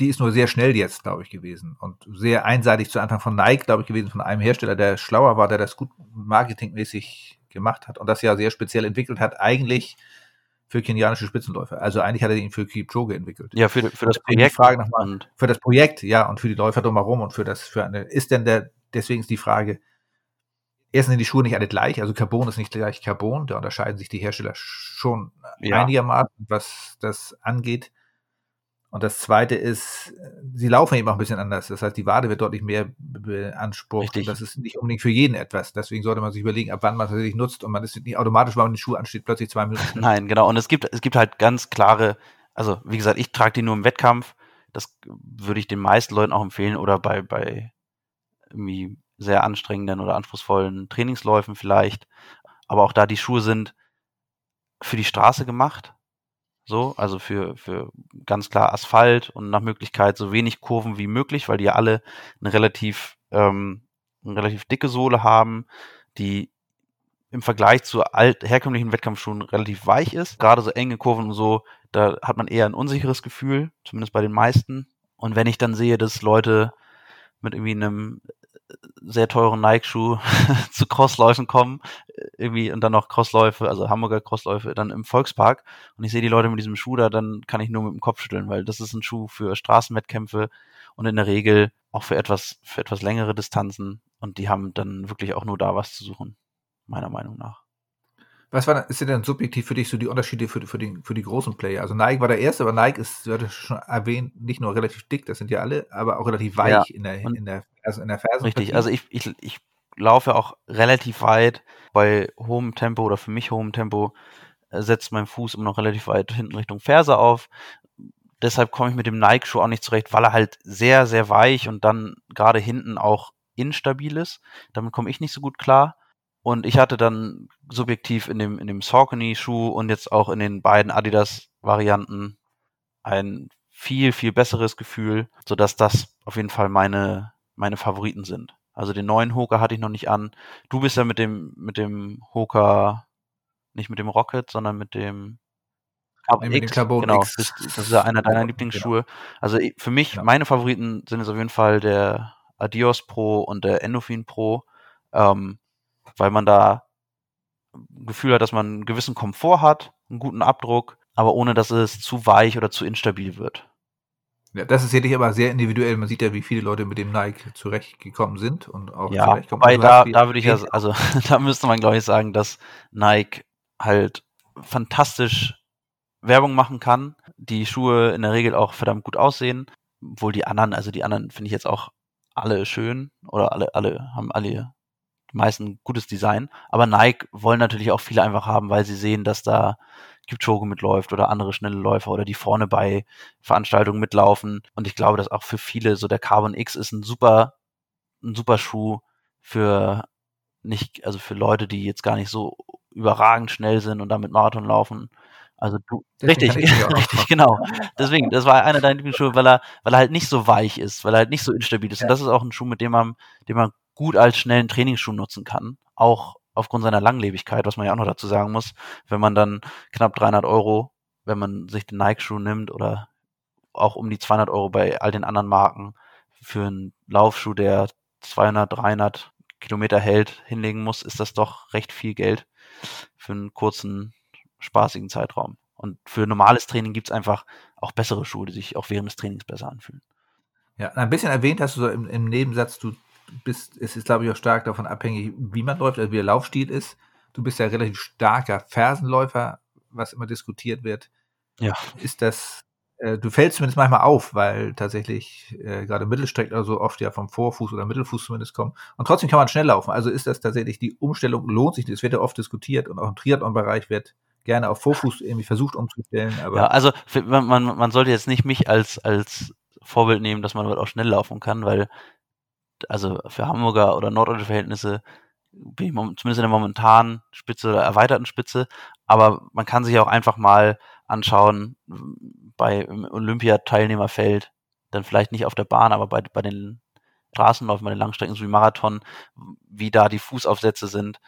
die ist nur sehr schnell jetzt, glaube ich, gewesen und sehr einseitig zu Anfang von Nike, glaube ich, gewesen, von einem Hersteller, der schlauer war, der das gut marketingmäßig gemacht hat und das ja sehr speziell entwickelt hat, eigentlich für kenianische Spitzenläufer. Also eigentlich hat er ihn für Kipchoge entwickelt. Ja, für, für das Projekt. Frage nochmal, für das Projekt, ja, und für die Läufer drumherum und für das, für eine, ist denn der, deswegen ist die Frage, erstens sind die Schuhe nicht alle gleich, also Carbon ist nicht gleich Carbon, da unterscheiden sich die Hersteller schon ja. einigermaßen, was das angeht. Und das zweite ist, sie laufen eben auch ein bisschen anders. Das heißt, die Wade wird deutlich mehr beansprucht. Richtig. Und das ist nicht unbedingt für jeden etwas. Deswegen sollte man sich überlegen, ab wann man es tatsächlich nutzt. Und man ist nicht automatisch, wenn man den Schuh ansteht, plötzlich zwei Minuten. Nein, genau. Und es gibt, es gibt halt ganz klare, also wie gesagt, ich trage die nur im Wettkampf. Das würde ich den meisten Leuten auch empfehlen oder bei, bei irgendwie sehr anstrengenden oder anspruchsvollen Trainingsläufen vielleicht. Aber auch da die Schuhe sind für die Straße gemacht so, also für, für ganz klar Asphalt und nach Möglichkeit so wenig Kurven wie möglich, weil die ja alle eine relativ, ähm, eine relativ dicke Sohle haben, die im Vergleich zu alt, herkömmlichen Wettkampfschuhen relativ weich ist. Gerade so enge Kurven und so, da hat man eher ein unsicheres Gefühl, zumindest bei den meisten. Und wenn ich dann sehe, dass Leute mit irgendwie einem sehr teuren Nike-Schuh zu Crossläufen kommen, irgendwie und dann noch Crossläufe, also Hamburger Crossläufe, dann im Volkspark und ich sehe die Leute mit diesem Schuh da, dann kann ich nur mit dem Kopf schütteln, weil das ist ein Schuh für Straßenwettkämpfe und in der Regel auch für etwas, für etwas längere Distanzen und die haben dann wirklich auch nur da was zu suchen, meiner Meinung nach. Was war, ist denn subjektiv für dich so die Unterschiede für, für, die, für die großen Player? Also Nike war der erste, aber Nike ist, du hattest schon erwähnt, nicht nur relativ dick, das sind ja alle, aber auch relativ weich ja. in der, in der, also in der Fersen. Richtig, also ich, ich, ich laufe auch relativ weit bei hohem Tempo oder für mich hohem Tempo, äh, setzt mein Fuß immer noch relativ weit hinten Richtung Ferse auf. deshalb komme ich mit dem Nike-Schuh auch nicht zurecht, weil er halt sehr, sehr weich und dann gerade hinten auch instabil ist. Damit komme ich nicht so gut klar. Und ich hatte dann subjektiv in dem, in dem Saucony-Schuh und jetzt auch in den beiden Adidas-Varianten ein viel, viel besseres Gefühl, sodass das auf jeden Fall meine, meine Favoriten sind. Also den neuen Hoka hatte ich noch nicht an. Du bist ja mit dem, mit dem Hoka, nicht mit dem Rocket, sondern mit dem Carbon X. Carbon genau, X. Das ist ja einer deiner genau. Lieblingsschuhe. Also für mich, genau. meine Favoriten sind jetzt auf jeden Fall der Adios Pro und der Endorphin Pro, ähm, weil man da ein Gefühl hat, dass man einen gewissen Komfort hat, einen guten Abdruck, aber ohne dass es zu weich oder zu instabil wird. Ja, das ist sicherlich aber sehr individuell. Man sieht ja, wie viele Leute mit dem Nike zurechtgekommen sind und auch ja, zurechtkommen. Wobei da, da würde ich ja, also da müsste man glaube ich sagen, dass Nike halt fantastisch Werbung machen kann, die Schuhe in der Regel auch verdammt gut aussehen, obwohl die anderen, also die anderen finde ich jetzt auch alle schön oder alle, alle haben alle die meisten gutes Design, aber Nike wollen natürlich auch viele einfach haben, weil sie sehen, dass da Kipchoge mitläuft oder andere schnelle Läufer oder die vorne bei Veranstaltungen mitlaufen. Und ich glaube, dass auch für viele so der Carbon X ist ein super, ein super Schuh für nicht, also für Leute, die jetzt gar nicht so überragend schnell sind und damit Marathon laufen. Also du, Deswegen richtig, richtig, genau. Deswegen, das war einer deiner Lieblingsschuhe, weil er, weil er halt nicht so weich ist, weil er halt nicht so instabil ist. Ja. Und das ist auch ein Schuh, mit dem man, den man gut als schnellen Trainingsschuh nutzen kann. Auch aufgrund seiner Langlebigkeit, was man ja auch noch dazu sagen muss, wenn man dann knapp 300 Euro, wenn man sich den Nike-Schuh nimmt oder auch um die 200 Euro bei all den anderen Marken für einen Laufschuh, der 200, 300 Kilometer hält, hinlegen muss, ist das doch recht viel Geld für einen kurzen, spaßigen Zeitraum. Und für normales Training gibt's einfach auch bessere Schuhe, die sich auch während des Trainings besser anfühlen. Ja, ein bisschen erwähnt hast du so im, im Nebensatz, du bist, es ist, glaube ich, auch stark davon abhängig, wie man läuft, also wie der Laufstil ist. Du bist ja relativ starker Fersenläufer, was immer diskutiert wird. Ja. Ist das, äh, du fällst zumindest manchmal auf, weil tatsächlich äh, gerade Mittelstrecken oder so oft ja vom Vorfuß oder Mittelfuß zumindest kommen. Und trotzdem kann man schnell laufen. Also ist das tatsächlich, die Umstellung lohnt sich. Das wird ja oft diskutiert und auch im Triathlon-Bereich wird gerne auf Vorfuß irgendwie versucht umzustellen. Aber ja, also man, man, man sollte jetzt nicht mich als, als Vorbild nehmen, dass man auch schnell laufen kann, weil also für Hamburger oder norddeutsche Verhältnisse bin ich zumindest in der momentanen Spitze oder erweiterten Spitze, aber man kann sich auch einfach mal anschauen, bei Olympiateilnehmerfeld, dann vielleicht nicht auf der Bahn, aber bei, bei den Straßenläufen, bei den Langstrecken sowie Marathon, wie da die Fußaufsätze sind,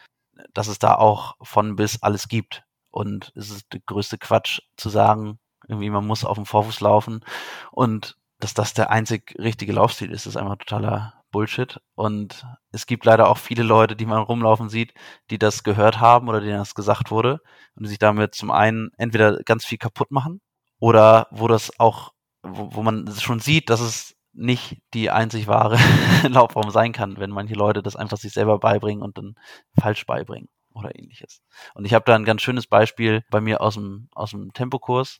dass es da auch von bis alles gibt. Und es ist der größte Quatsch zu sagen, irgendwie man muss auf dem Vorfuß laufen und dass das der einzig richtige Laufstil ist, ist einfach totaler Bullshit. Und es gibt leider auch viele Leute, die man rumlaufen sieht, die das gehört haben oder denen das gesagt wurde und die sich damit zum einen entweder ganz viel kaputt machen oder wo das auch, wo, wo man schon sieht, dass es nicht die einzig wahre Laufform sein kann, wenn manche Leute das einfach sich selber beibringen und dann falsch beibringen oder ähnliches. Und ich habe da ein ganz schönes Beispiel bei mir aus dem, aus dem Tempokurs.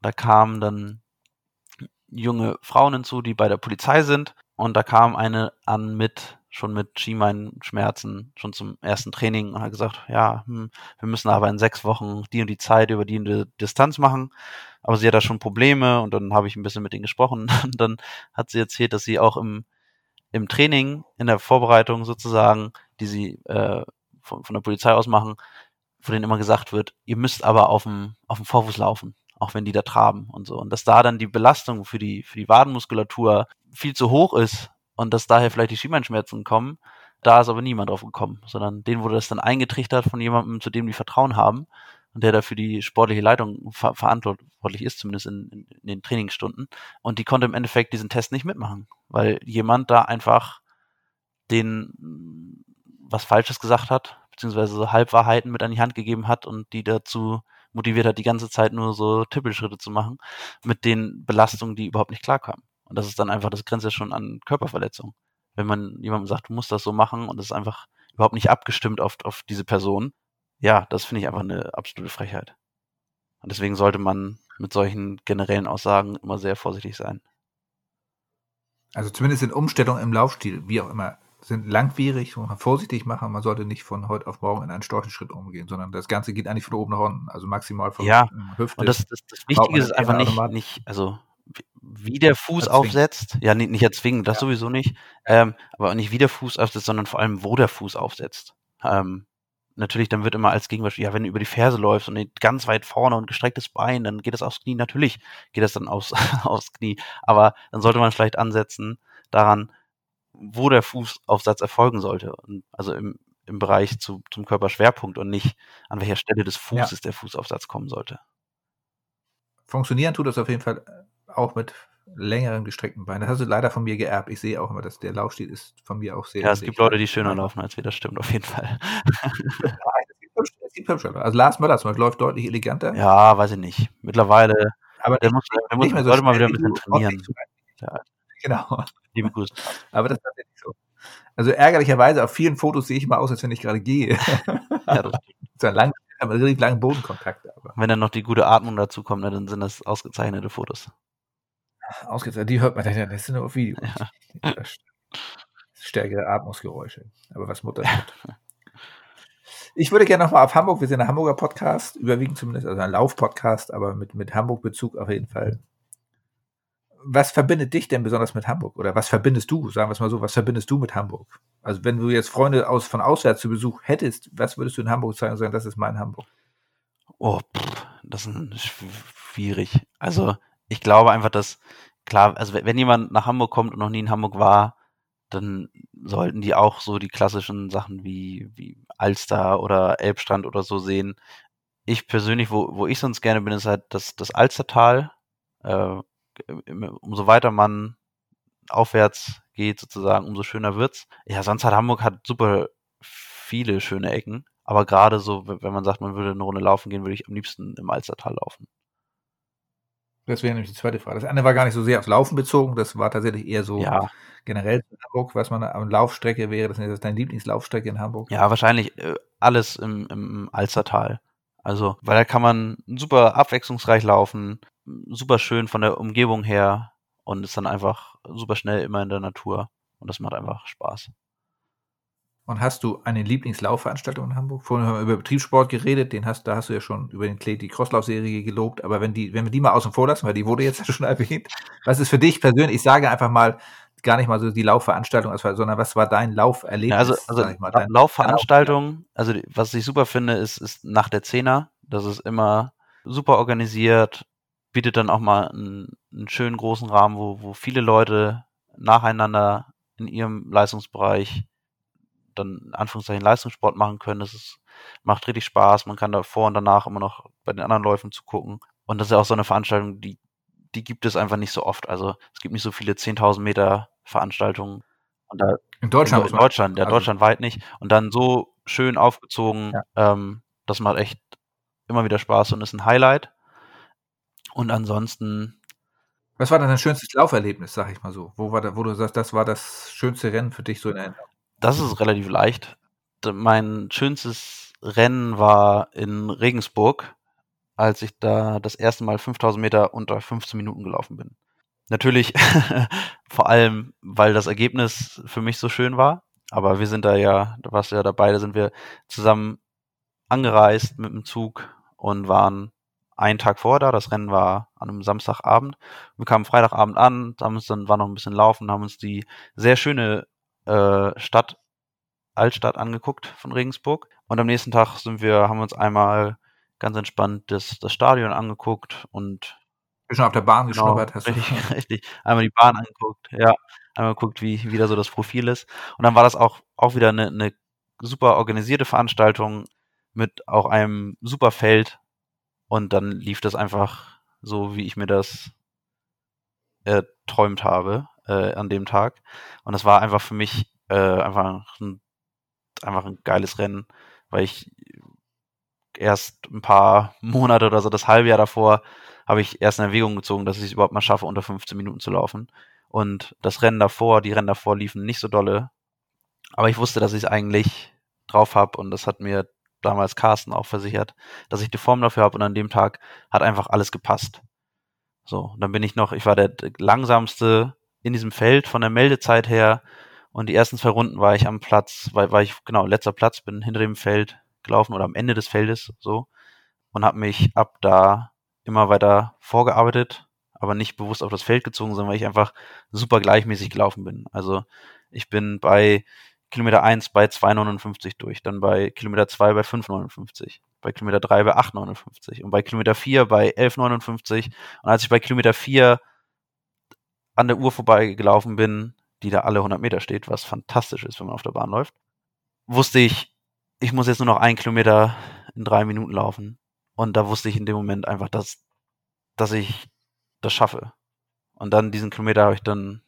Da kamen dann junge Frauen hinzu, die bei der Polizei sind und da kam eine an mit, schon mit Schienbeinschmerzen, schon zum ersten Training und hat gesagt, ja, hm, wir müssen aber in sechs Wochen die und die Zeit über die und die Distanz machen. Aber sie hat da schon Probleme und dann habe ich ein bisschen mit ihnen gesprochen und dann hat sie erzählt, dass sie auch im, im Training, in der Vorbereitung sozusagen, die sie äh, von, von der Polizei aus machen, von denen immer gesagt wird, ihr müsst aber auf dem, auf dem Vorfuß laufen auch wenn die da traben und so. Und dass da dann die Belastung für die, für die Wadenmuskulatur viel zu hoch ist und dass daher vielleicht die Schienbeinschmerzen kommen, da ist aber niemand drauf gekommen, sondern denen wurde das dann eingetrichtert von jemandem, zu dem die Vertrauen haben und der dafür die sportliche Leitung ver verantwortlich ist, zumindest in, in, in, den Trainingsstunden. Und die konnte im Endeffekt diesen Test nicht mitmachen, weil jemand da einfach den was Falsches gesagt hat, beziehungsweise Halbwahrheiten mit an die Hand gegeben hat und die dazu motiviert hat, die ganze Zeit nur so Tippelschritte zu machen, mit den Belastungen, die überhaupt nicht klarkamen. Und das ist dann einfach, das grenzt ja schon an Körperverletzung. Wenn man jemandem sagt, du musst das so machen und es ist einfach überhaupt nicht abgestimmt auf, auf diese Person, ja, das finde ich einfach eine absolute Frechheit. Und deswegen sollte man mit solchen generellen Aussagen immer sehr vorsichtig sein. Also zumindest in Umstellungen im Laufstil, wie auch immer, sind langwierig und vorsichtig machen. Man sollte nicht von heute auf morgen in einen Storchenschritt umgehen, sondern das Ganze geht eigentlich von oben nach unten, also maximal von ja, Hüfte. Und das, das, das Wichtige ist einfach nicht, nicht, also wie der Fuß Erzwingen. aufsetzt. Ja, nicht, nicht erzwingen, das sowieso nicht. Ähm, aber auch nicht wie der Fuß aufsetzt, sondern vor allem, wo der Fuß aufsetzt. Ähm, natürlich, dann wird immer als Gegenbeispiel, ja, wenn du über die Ferse läufst und ganz weit vorne und gestrecktes Bein, dann geht das aufs Knie. Natürlich geht das dann aufs, aufs Knie. Aber dann sollte man vielleicht ansetzen daran, wo der Fußaufsatz erfolgen sollte. Und also im, im Bereich zu, zum Körperschwerpunkt und nicht an welcher Stelle des Fußes der Fußaufsatz kommen sollte. Funktionieren tut das auf jeden Fall auch mit längeren gestreckten Beinen. Das hast du leider von mir geerbt. Ich sehe auch immer, dass der Laufstil ist von mir auch sehr. Ja, es gibt Leute, die schöner laufen als wir, das stimmt auf jeden Fall. es gibt hübscher. Also Lars Möller zum Beispiel läuft deutlich eleganter. Ja, weiß ich nicht. Mittlerweile, aber der muss, der muss so sollte mal wieder ein bisschen trainieren. Ja, genau. Liebe Grüße. Aber das ist tatsächlich so. Also ärgerlicherweise auf vielen Fotos sehe ich mal aus, als wenn ich gerade gehe. Ja, das so einen langen, einen relativ langen Bodenkontakt. Aber Wenn dann noch die gute Atmung dazu kommt, ne, dann sind das ausgezeichnete Fotos. Ausgezeichnet, die hört man dann ja, das sind nur auf Video. Ja. Stärkere Atmungsgeräusche. Aber was Mutter tut. Ich würde gerne nochmal auf Hamburg, wir sind ein Hamburger Podcast, überwiegend zumindest, also ein Lauf-Podcast, aber mit, mit Hamburg-Bezug auf jeden Fall. Was verbindet dich denn besonders mit Hamburg? Oder was verbindest du, sagen wir es mal so, was verbindest du mit Hamburg? Also wenn du jetzt Freunde aus, von auswärts zu Besuch hättest, was würdest du in Hamburg sagen und sagen, das ist mein Hamburg? Oh, pff, das ist schwierig. Also, ich glaube einfach, dass, klar, also wenn jemand nach Hamburg kommt und noch nie in Hamburg war, dann sollten die auch so die klassischen Sachen wie, wie Alster oder Elbstrand oder so sehen. Ich persönlich, wo, wo ich sonst gerne bin, ist halt das, das Alstertal. Äh, umso weiter man aufwärts geht, sozusagen, umso schöner wird's. Ja, sonst hat Hamburg hat super viele schöne Ecken. Aber gerade so, wenn man sagt, man würde eine Runde laufen gehen, würde ich am liebsten im Alstertal laufen. Das wäre nämlich die zweite Frage. Das eine war gar nicht so sehr aufs Laufen bezogen, das war tatsächlich eher so Ja, generell in Hamburg, was man an Laufstrecke wäre. Das ist deine Lieblingslaufstrecke in Hamburg. ja, wahrscheinlich äh, alles im, im Alstertal. Also, weil da kann man super abwechslungsreich laufen, super schön von der Umgebung her und ist dann einfach super schnell immer in der Natur. Und das macht einfach Spaß. Und hast du eine Lieblingslaufveranstaltung in Hamburg? Vorhin haben wir über Betriebssport geredet, den hast, da hast du ja schon über den Klee die Crosslaufserie gelobt, aber wenn die, wenn wir die mal außen vor lassen, weil die wurde jetzt schon erwähnt, was ist für dich persönlich, ich sage einfach mal, gar nicht mal so die Laufveranstaltung, sondern was war dein Lauferlebnis? Ja, also, also mal, La- dein, Laufveranstaltungen, also was ich super finde, ist, ist nach der Zehner. Das ist immer super organisiert, bietet dann auch mal einen, einen schönen großen Rahmen, wo, wo viele Leute nacheinander in ihrem Leistungsbereich dann in Anführungszeichen Leistungssport machen können. Das ist, macht richtig Spaß. Man kann davor und danach immer noch bei den anderen Läufen zugucken. Und das ist ja auch so eine Veranstaltung, die, die gibt es einfach nicht so oft. Also es gibt nicht so viele 10.000 Meter Veranstaltungen. Und da in Deutschland, in man- Deutschland, ja, also- deutschlandweit nicht. Und dann so schön aufgezogen, ähm, das macht echt immer wieder Spaß und ist ein Highlight. Und ansonsten, Was war denn dein schönstes Lauferlebnis, sag ich mal so? Wo war da, wo du sagst, das war das schönste Rennen für dich so in Erinnerung? Das ist relativ leicht. Mein schönstes Rennen war in Regensburg, als ich da das erste Mal 5000 Meter unter 15 Minuten gelaufen bin. Natürlich vor allem, weil das Ergebnis für mich so schön war. Aber wir sind da ja, da warst du ja dabei, da sind wir zusammen angereist mit dem Zug und waren einen Tag vorher da. Das Rennen war an einem Samstagabend. Wir kamen Freitagabend an, haben uns dann, war noch ein bisschen laufen, haben uns die sehr schöne äh, Stadt, Altstadt angeguckt von Regensburg. Und am nächsten Tag sind wir, haben uns einmal ganz entspannt das, das Stadion angeguckt und schon auf der Bahn Genau, geschnuppert, hast richtig, du. richtig. Einmal die Bahn angeguckt, ja. Einmal geguckt, wie, wie da so das Profil ist. Und dann war das auch, auch wieder eine, eine super organisierte Veranstaltung mit auch einem super Feld. Und dann lief das einfach so, wie ich mir das erträumt habe äh, an dem Tag. Und das war einfach für mich äh, einfach, ein, einfach ein geiles Rennen, weil ich erst ein paar Monate oder so, das halbe Jahr davor, habe ich erst in Erwägung gezogen, dass ich es überhaupt mal schaffe, unter 15 Minuten zu laufen. Und das Rennen davor, die Rennen davor liefen nicht so dolle. Aber ich wusste, dass ich es eigentlich drauf habe und das hat mir damals Carsten auch versichert, dass ich die Form dafür habe und an dem Tag hat einfach alles gepasst. So, dann bin ich noch, ich war der langsamste in diesem Feld von der Meldezeit her. Und die ersten zwei Runden war ich am Platz, war, war ich genau letzter Platz, bin hinter dem Feld gelaufen oder am Ende des Feldes so. Und habe mich ab da immer weiter vorgearbeitet, aber nicht bewusst auf das Feld gezogen, sondern weil ich einfach super gleichmäßig gelaufen bin. Also ich bin bei Kilometer 1 bei 2,59 durch, dann bei Kilometer 2 bei 5,59, bei Kilometer 3 bei 8,59 und bei Kilometer 4 bei 11,59 und als ich bei Kilometer 4 an der Uhr vorbeigelaufen bin, die da alle 100 Meter steht, was fantastisch ist, wenn man auf der Bahn läuft, wusste ich, ich muss jetzt nur noch einen Kilometer in drei Minuten laufen. Und da wusste ich in dem Moment einfach, dass, dass ich das schaffe. Und dann diesen Kilometer habe ich dann,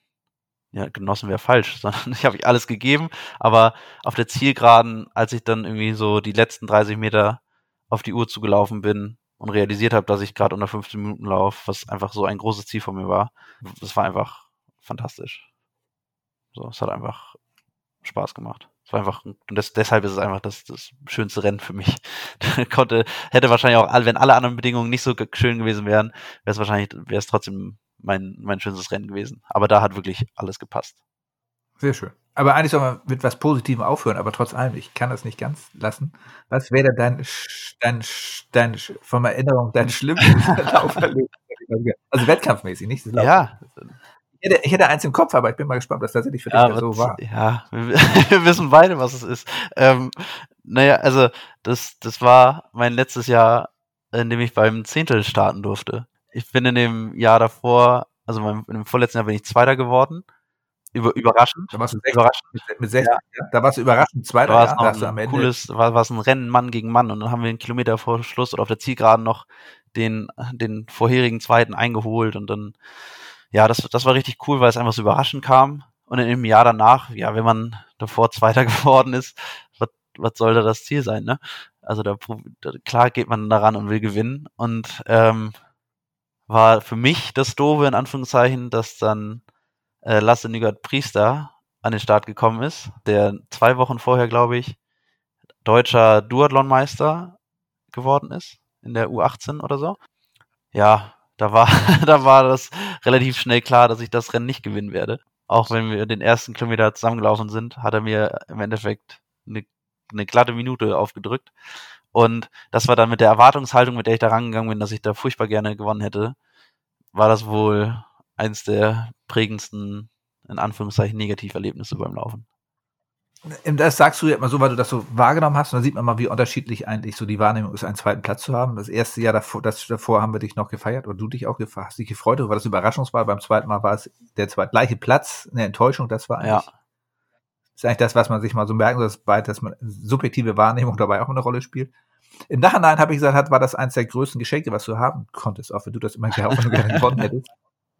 ja, genossen wäre falsch, sondern ich habe ich alles gegeben, aber auf der Zielgeraden, als ich dann irgendwie so die letzten 30 Meter auf die Uhr zugelaufen bin und realisiert habe, dass ich gerade unter 15 Minuten laufe, was einfach so ein großes Ziel von mir war, das war einfach fantastisch. So, es hat einfach Spaß gemacht. Es war einfach, und das, deshalb ist es einfach das, das schönste Rennen für mich. Konnte, hätte wahrscheinlich auch, wenn alle anderen Bedingungen nicht so schön gewesen wären, wäre es wahrscheinlich, wäre es trotzdem mein, mein schönstes Rennen gewesen. Aber da hat wirklich alles gepasst. Sehr schön. Aber eigentlich soll man mit was Positivem aufhören, aber trotz allem, ich kann das nicht ganz lassen. Was wäre dein, dein, dein, von Erinnerung dein schlimmstes Lauferlebnis? Also wettkampfmäßig, nicht? Ja, ich hätte, ich hätte eins im Kopf, aber ich bin mal gespannt, was tatsächlich für dich ja, so war. Ja, wir, wir, wissen beide, was es ist. Ähm, naja, also das, das war mein letztes Jahr, in dem ich beim Zehntel starten durfte. Ich bin in dem Jahr davor, also in dem vorletzten Jahr bin ich Zweiter geworden. Über, überraschend. Da warst du 60, überraschend. Mit, mit 60, ja. Da warst du überraschend Zweiter. Da war es ein am cooles, war, war es ein Rennen Mann gegen Mann und dann haben wir einen Kilometer vor Schluss oder auf der Zielgeraden noch den, den vorherigen Zweiten eingeholt und dann ja, das, das war richtig cool, weil es einfach so überraschend kam. Und in dem Jahr danach, ja, wenn man davor Zweiter geworden ist, was, was soll da das Ziel sein, ne? Also da, da klar geht man daran und will gewinnen. Und ähm, war für mich das Doofe, in Anführungszeichen, dass dann äh, Lasse Nygard Priester an den Start gekommen ist, der zwei Wochen vorher, glaube ich, deutscher Duathlonmeister geworden ist, in der U18 oder so. Ja, da war, da war das relativ schnell klar, dass ich das Rennen nicht gewinnen werde. Auch wenn wir den ersten Kilometer zusammengelaufen sind, hat er mir im Endeffekt eine, eine glatte Minute aufgedrückt. Und das war dann mit der Erwartungshaltung, mit der ich da rangegangen bin, dass ich da furchtbar gerne gewonnen hätte, war das wohl eins der prägendsten, in Anführungszeichen, Negativerlebnisse beim Laufen. Das sagst du ja immer so, weil du das so wahrgenommen hast, und da sieht man mal, wie unterschiedlich eigentlich so die Wahrnehmung ist, einen zweiten Platz zu haben. Das erste Jahr davor, das davor haben wir dich noch gefeiert oder du dich auch gefeiert, hast dich gefreut, war das Überraschungswahl. Beim zweiten Mal war es der zweit gleiche Platz, eine Enttäuschung, das war eigentlich, ja. ist eigentlich das, was man sich mal so merken soll, dass, dass man subjektive Wahrnehmung dabei auch eine Rolle spielt. Im Nachhinein habe ich gesagt, war das eines der größten Geschenke, was du haben konntest, auch wenn du das immer gerne gewonnen hättest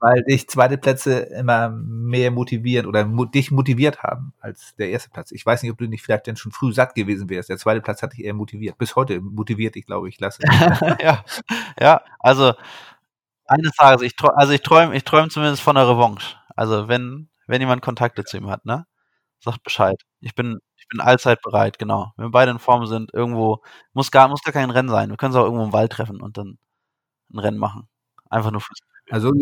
weil dich zweite Plätze immer mehr motivieren oder mu dich motiviert haben als der erste Platz. Ich weiß nicht, ob du nicht vielleicht denn schon früh satt gewesen wärst. Der zweite Platz hat dich eher motiviert. Bis heute motiviert dich, glaube ich, Lasse. ja, ja, also eines Tages, ich träum, also ich träume ich träum zumindest von einer Revanche. Also wenn, wenn jemand Kontakte zu ihm hat, ne? Sagt Bescheid. Ich bin, ich bin allzeit bereit, genau. Wenn wir beide in Form sind, irgendwo, muss gar, muss gar kein Rennen sein. Wir können es auch irgendwo im Wald treffen und dann ein Rennen machen. Einfach nur fürs Also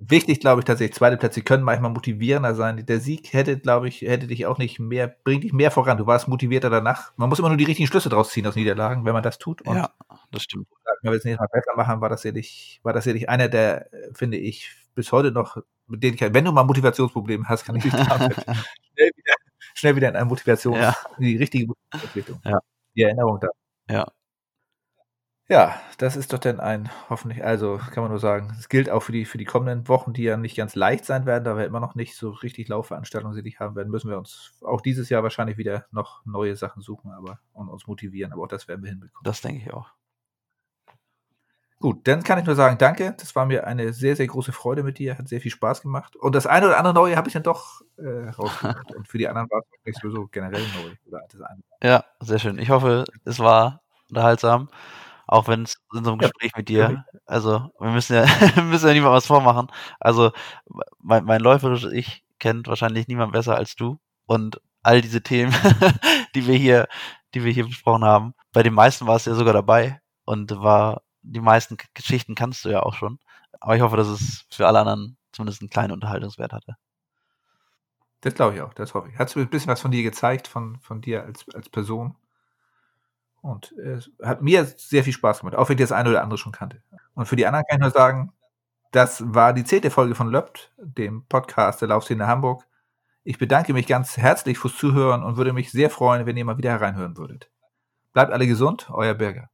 wichtig, glaube ich, tatsächlich. Zweite Plätze können manchmal motivierender sein. Der Sieg hätte, glaube ich, hätte dich auch nicht mehr, bringt dich mehr voran. Du warst motivierter danach. Man muss immer nur die richtigen Schlüsse draus ziehen aus Niederlagen, wenn man das tut. Und ja, das stimmt. Wenn wir es nicht mal besser machen, war das ehrlich, war das ehrlich einer der, finde ich, bis heute noch, mit denen ich, wenn du mal Motivationsprobleme hast, kann ich dich damit schnell wieder, schnell wieder in eine Motivation, ja. in die richtige Motivationsentwicklung. Ja. Die Erinnerung da. Ja. Ja, das ist doch dann ein, hoffentlich, also kann man nur sagen, es gilt auch für die, für die kommenden Wochen, die ja nicht ganz leicht sein werden, da wir immer noch nicht so richtig Laufveranstaltungen sicherlich haben werden, müssen wir uns auch dieses Jahr wahrscheinlich wieder noch neue Sachen suchen aber, und uns motivieren, aber auch das werden wir hinbekommen. Das denke ich auch. Gut, dann kann ich nur sagen, danke. Das war mir eine sehr, sehr große Freude mit dir. Hat sehr viel Spaß gemacht. Und das eine oder andere Neue habe ich dann doch äh, rausgesucht. Und für die anderen war es nicht so generell neu. Oder das eine. Ja, sehr schön. Ich hoffe, es war unterhaltsam. Auch wenn es in so einem Gespräch ja. mit dir, also wir müssen ja, wir müssen ja niemand was vormachen. Also mein, mein läuferisches Ich kennt wahrscheinlich niemand besser als du. Und all diese Themen, die wir hier, die wir hier besprochen haben, bei den meisten war es ja sogar dabei und war, die meisten Geschichten kannst du ja auch schon. Aber ich hoffe, dass es für alle anderen zumindest einen kleinen Unterhaltungswert hatte. Das glaube ich auch, das hoffe ich. Hat ein bisschen was von dir gezeigt, von, von dir als, als Person. Und es hat mir sehr viel Spaß gemacht, auch wenn ich das eine oder andere schon kannte. Und für die anderen kann ich nur sagen, Das war die zehnte Folge von Löbt, dem Podcast der Laufszene Hamburg. Ich bedanke mich ganz herzlich fürs Zuhören und würde mich sehr freuen, wenn ihr mal wieder hereinhören würdet. Bleibt alle gesund, euer Birger.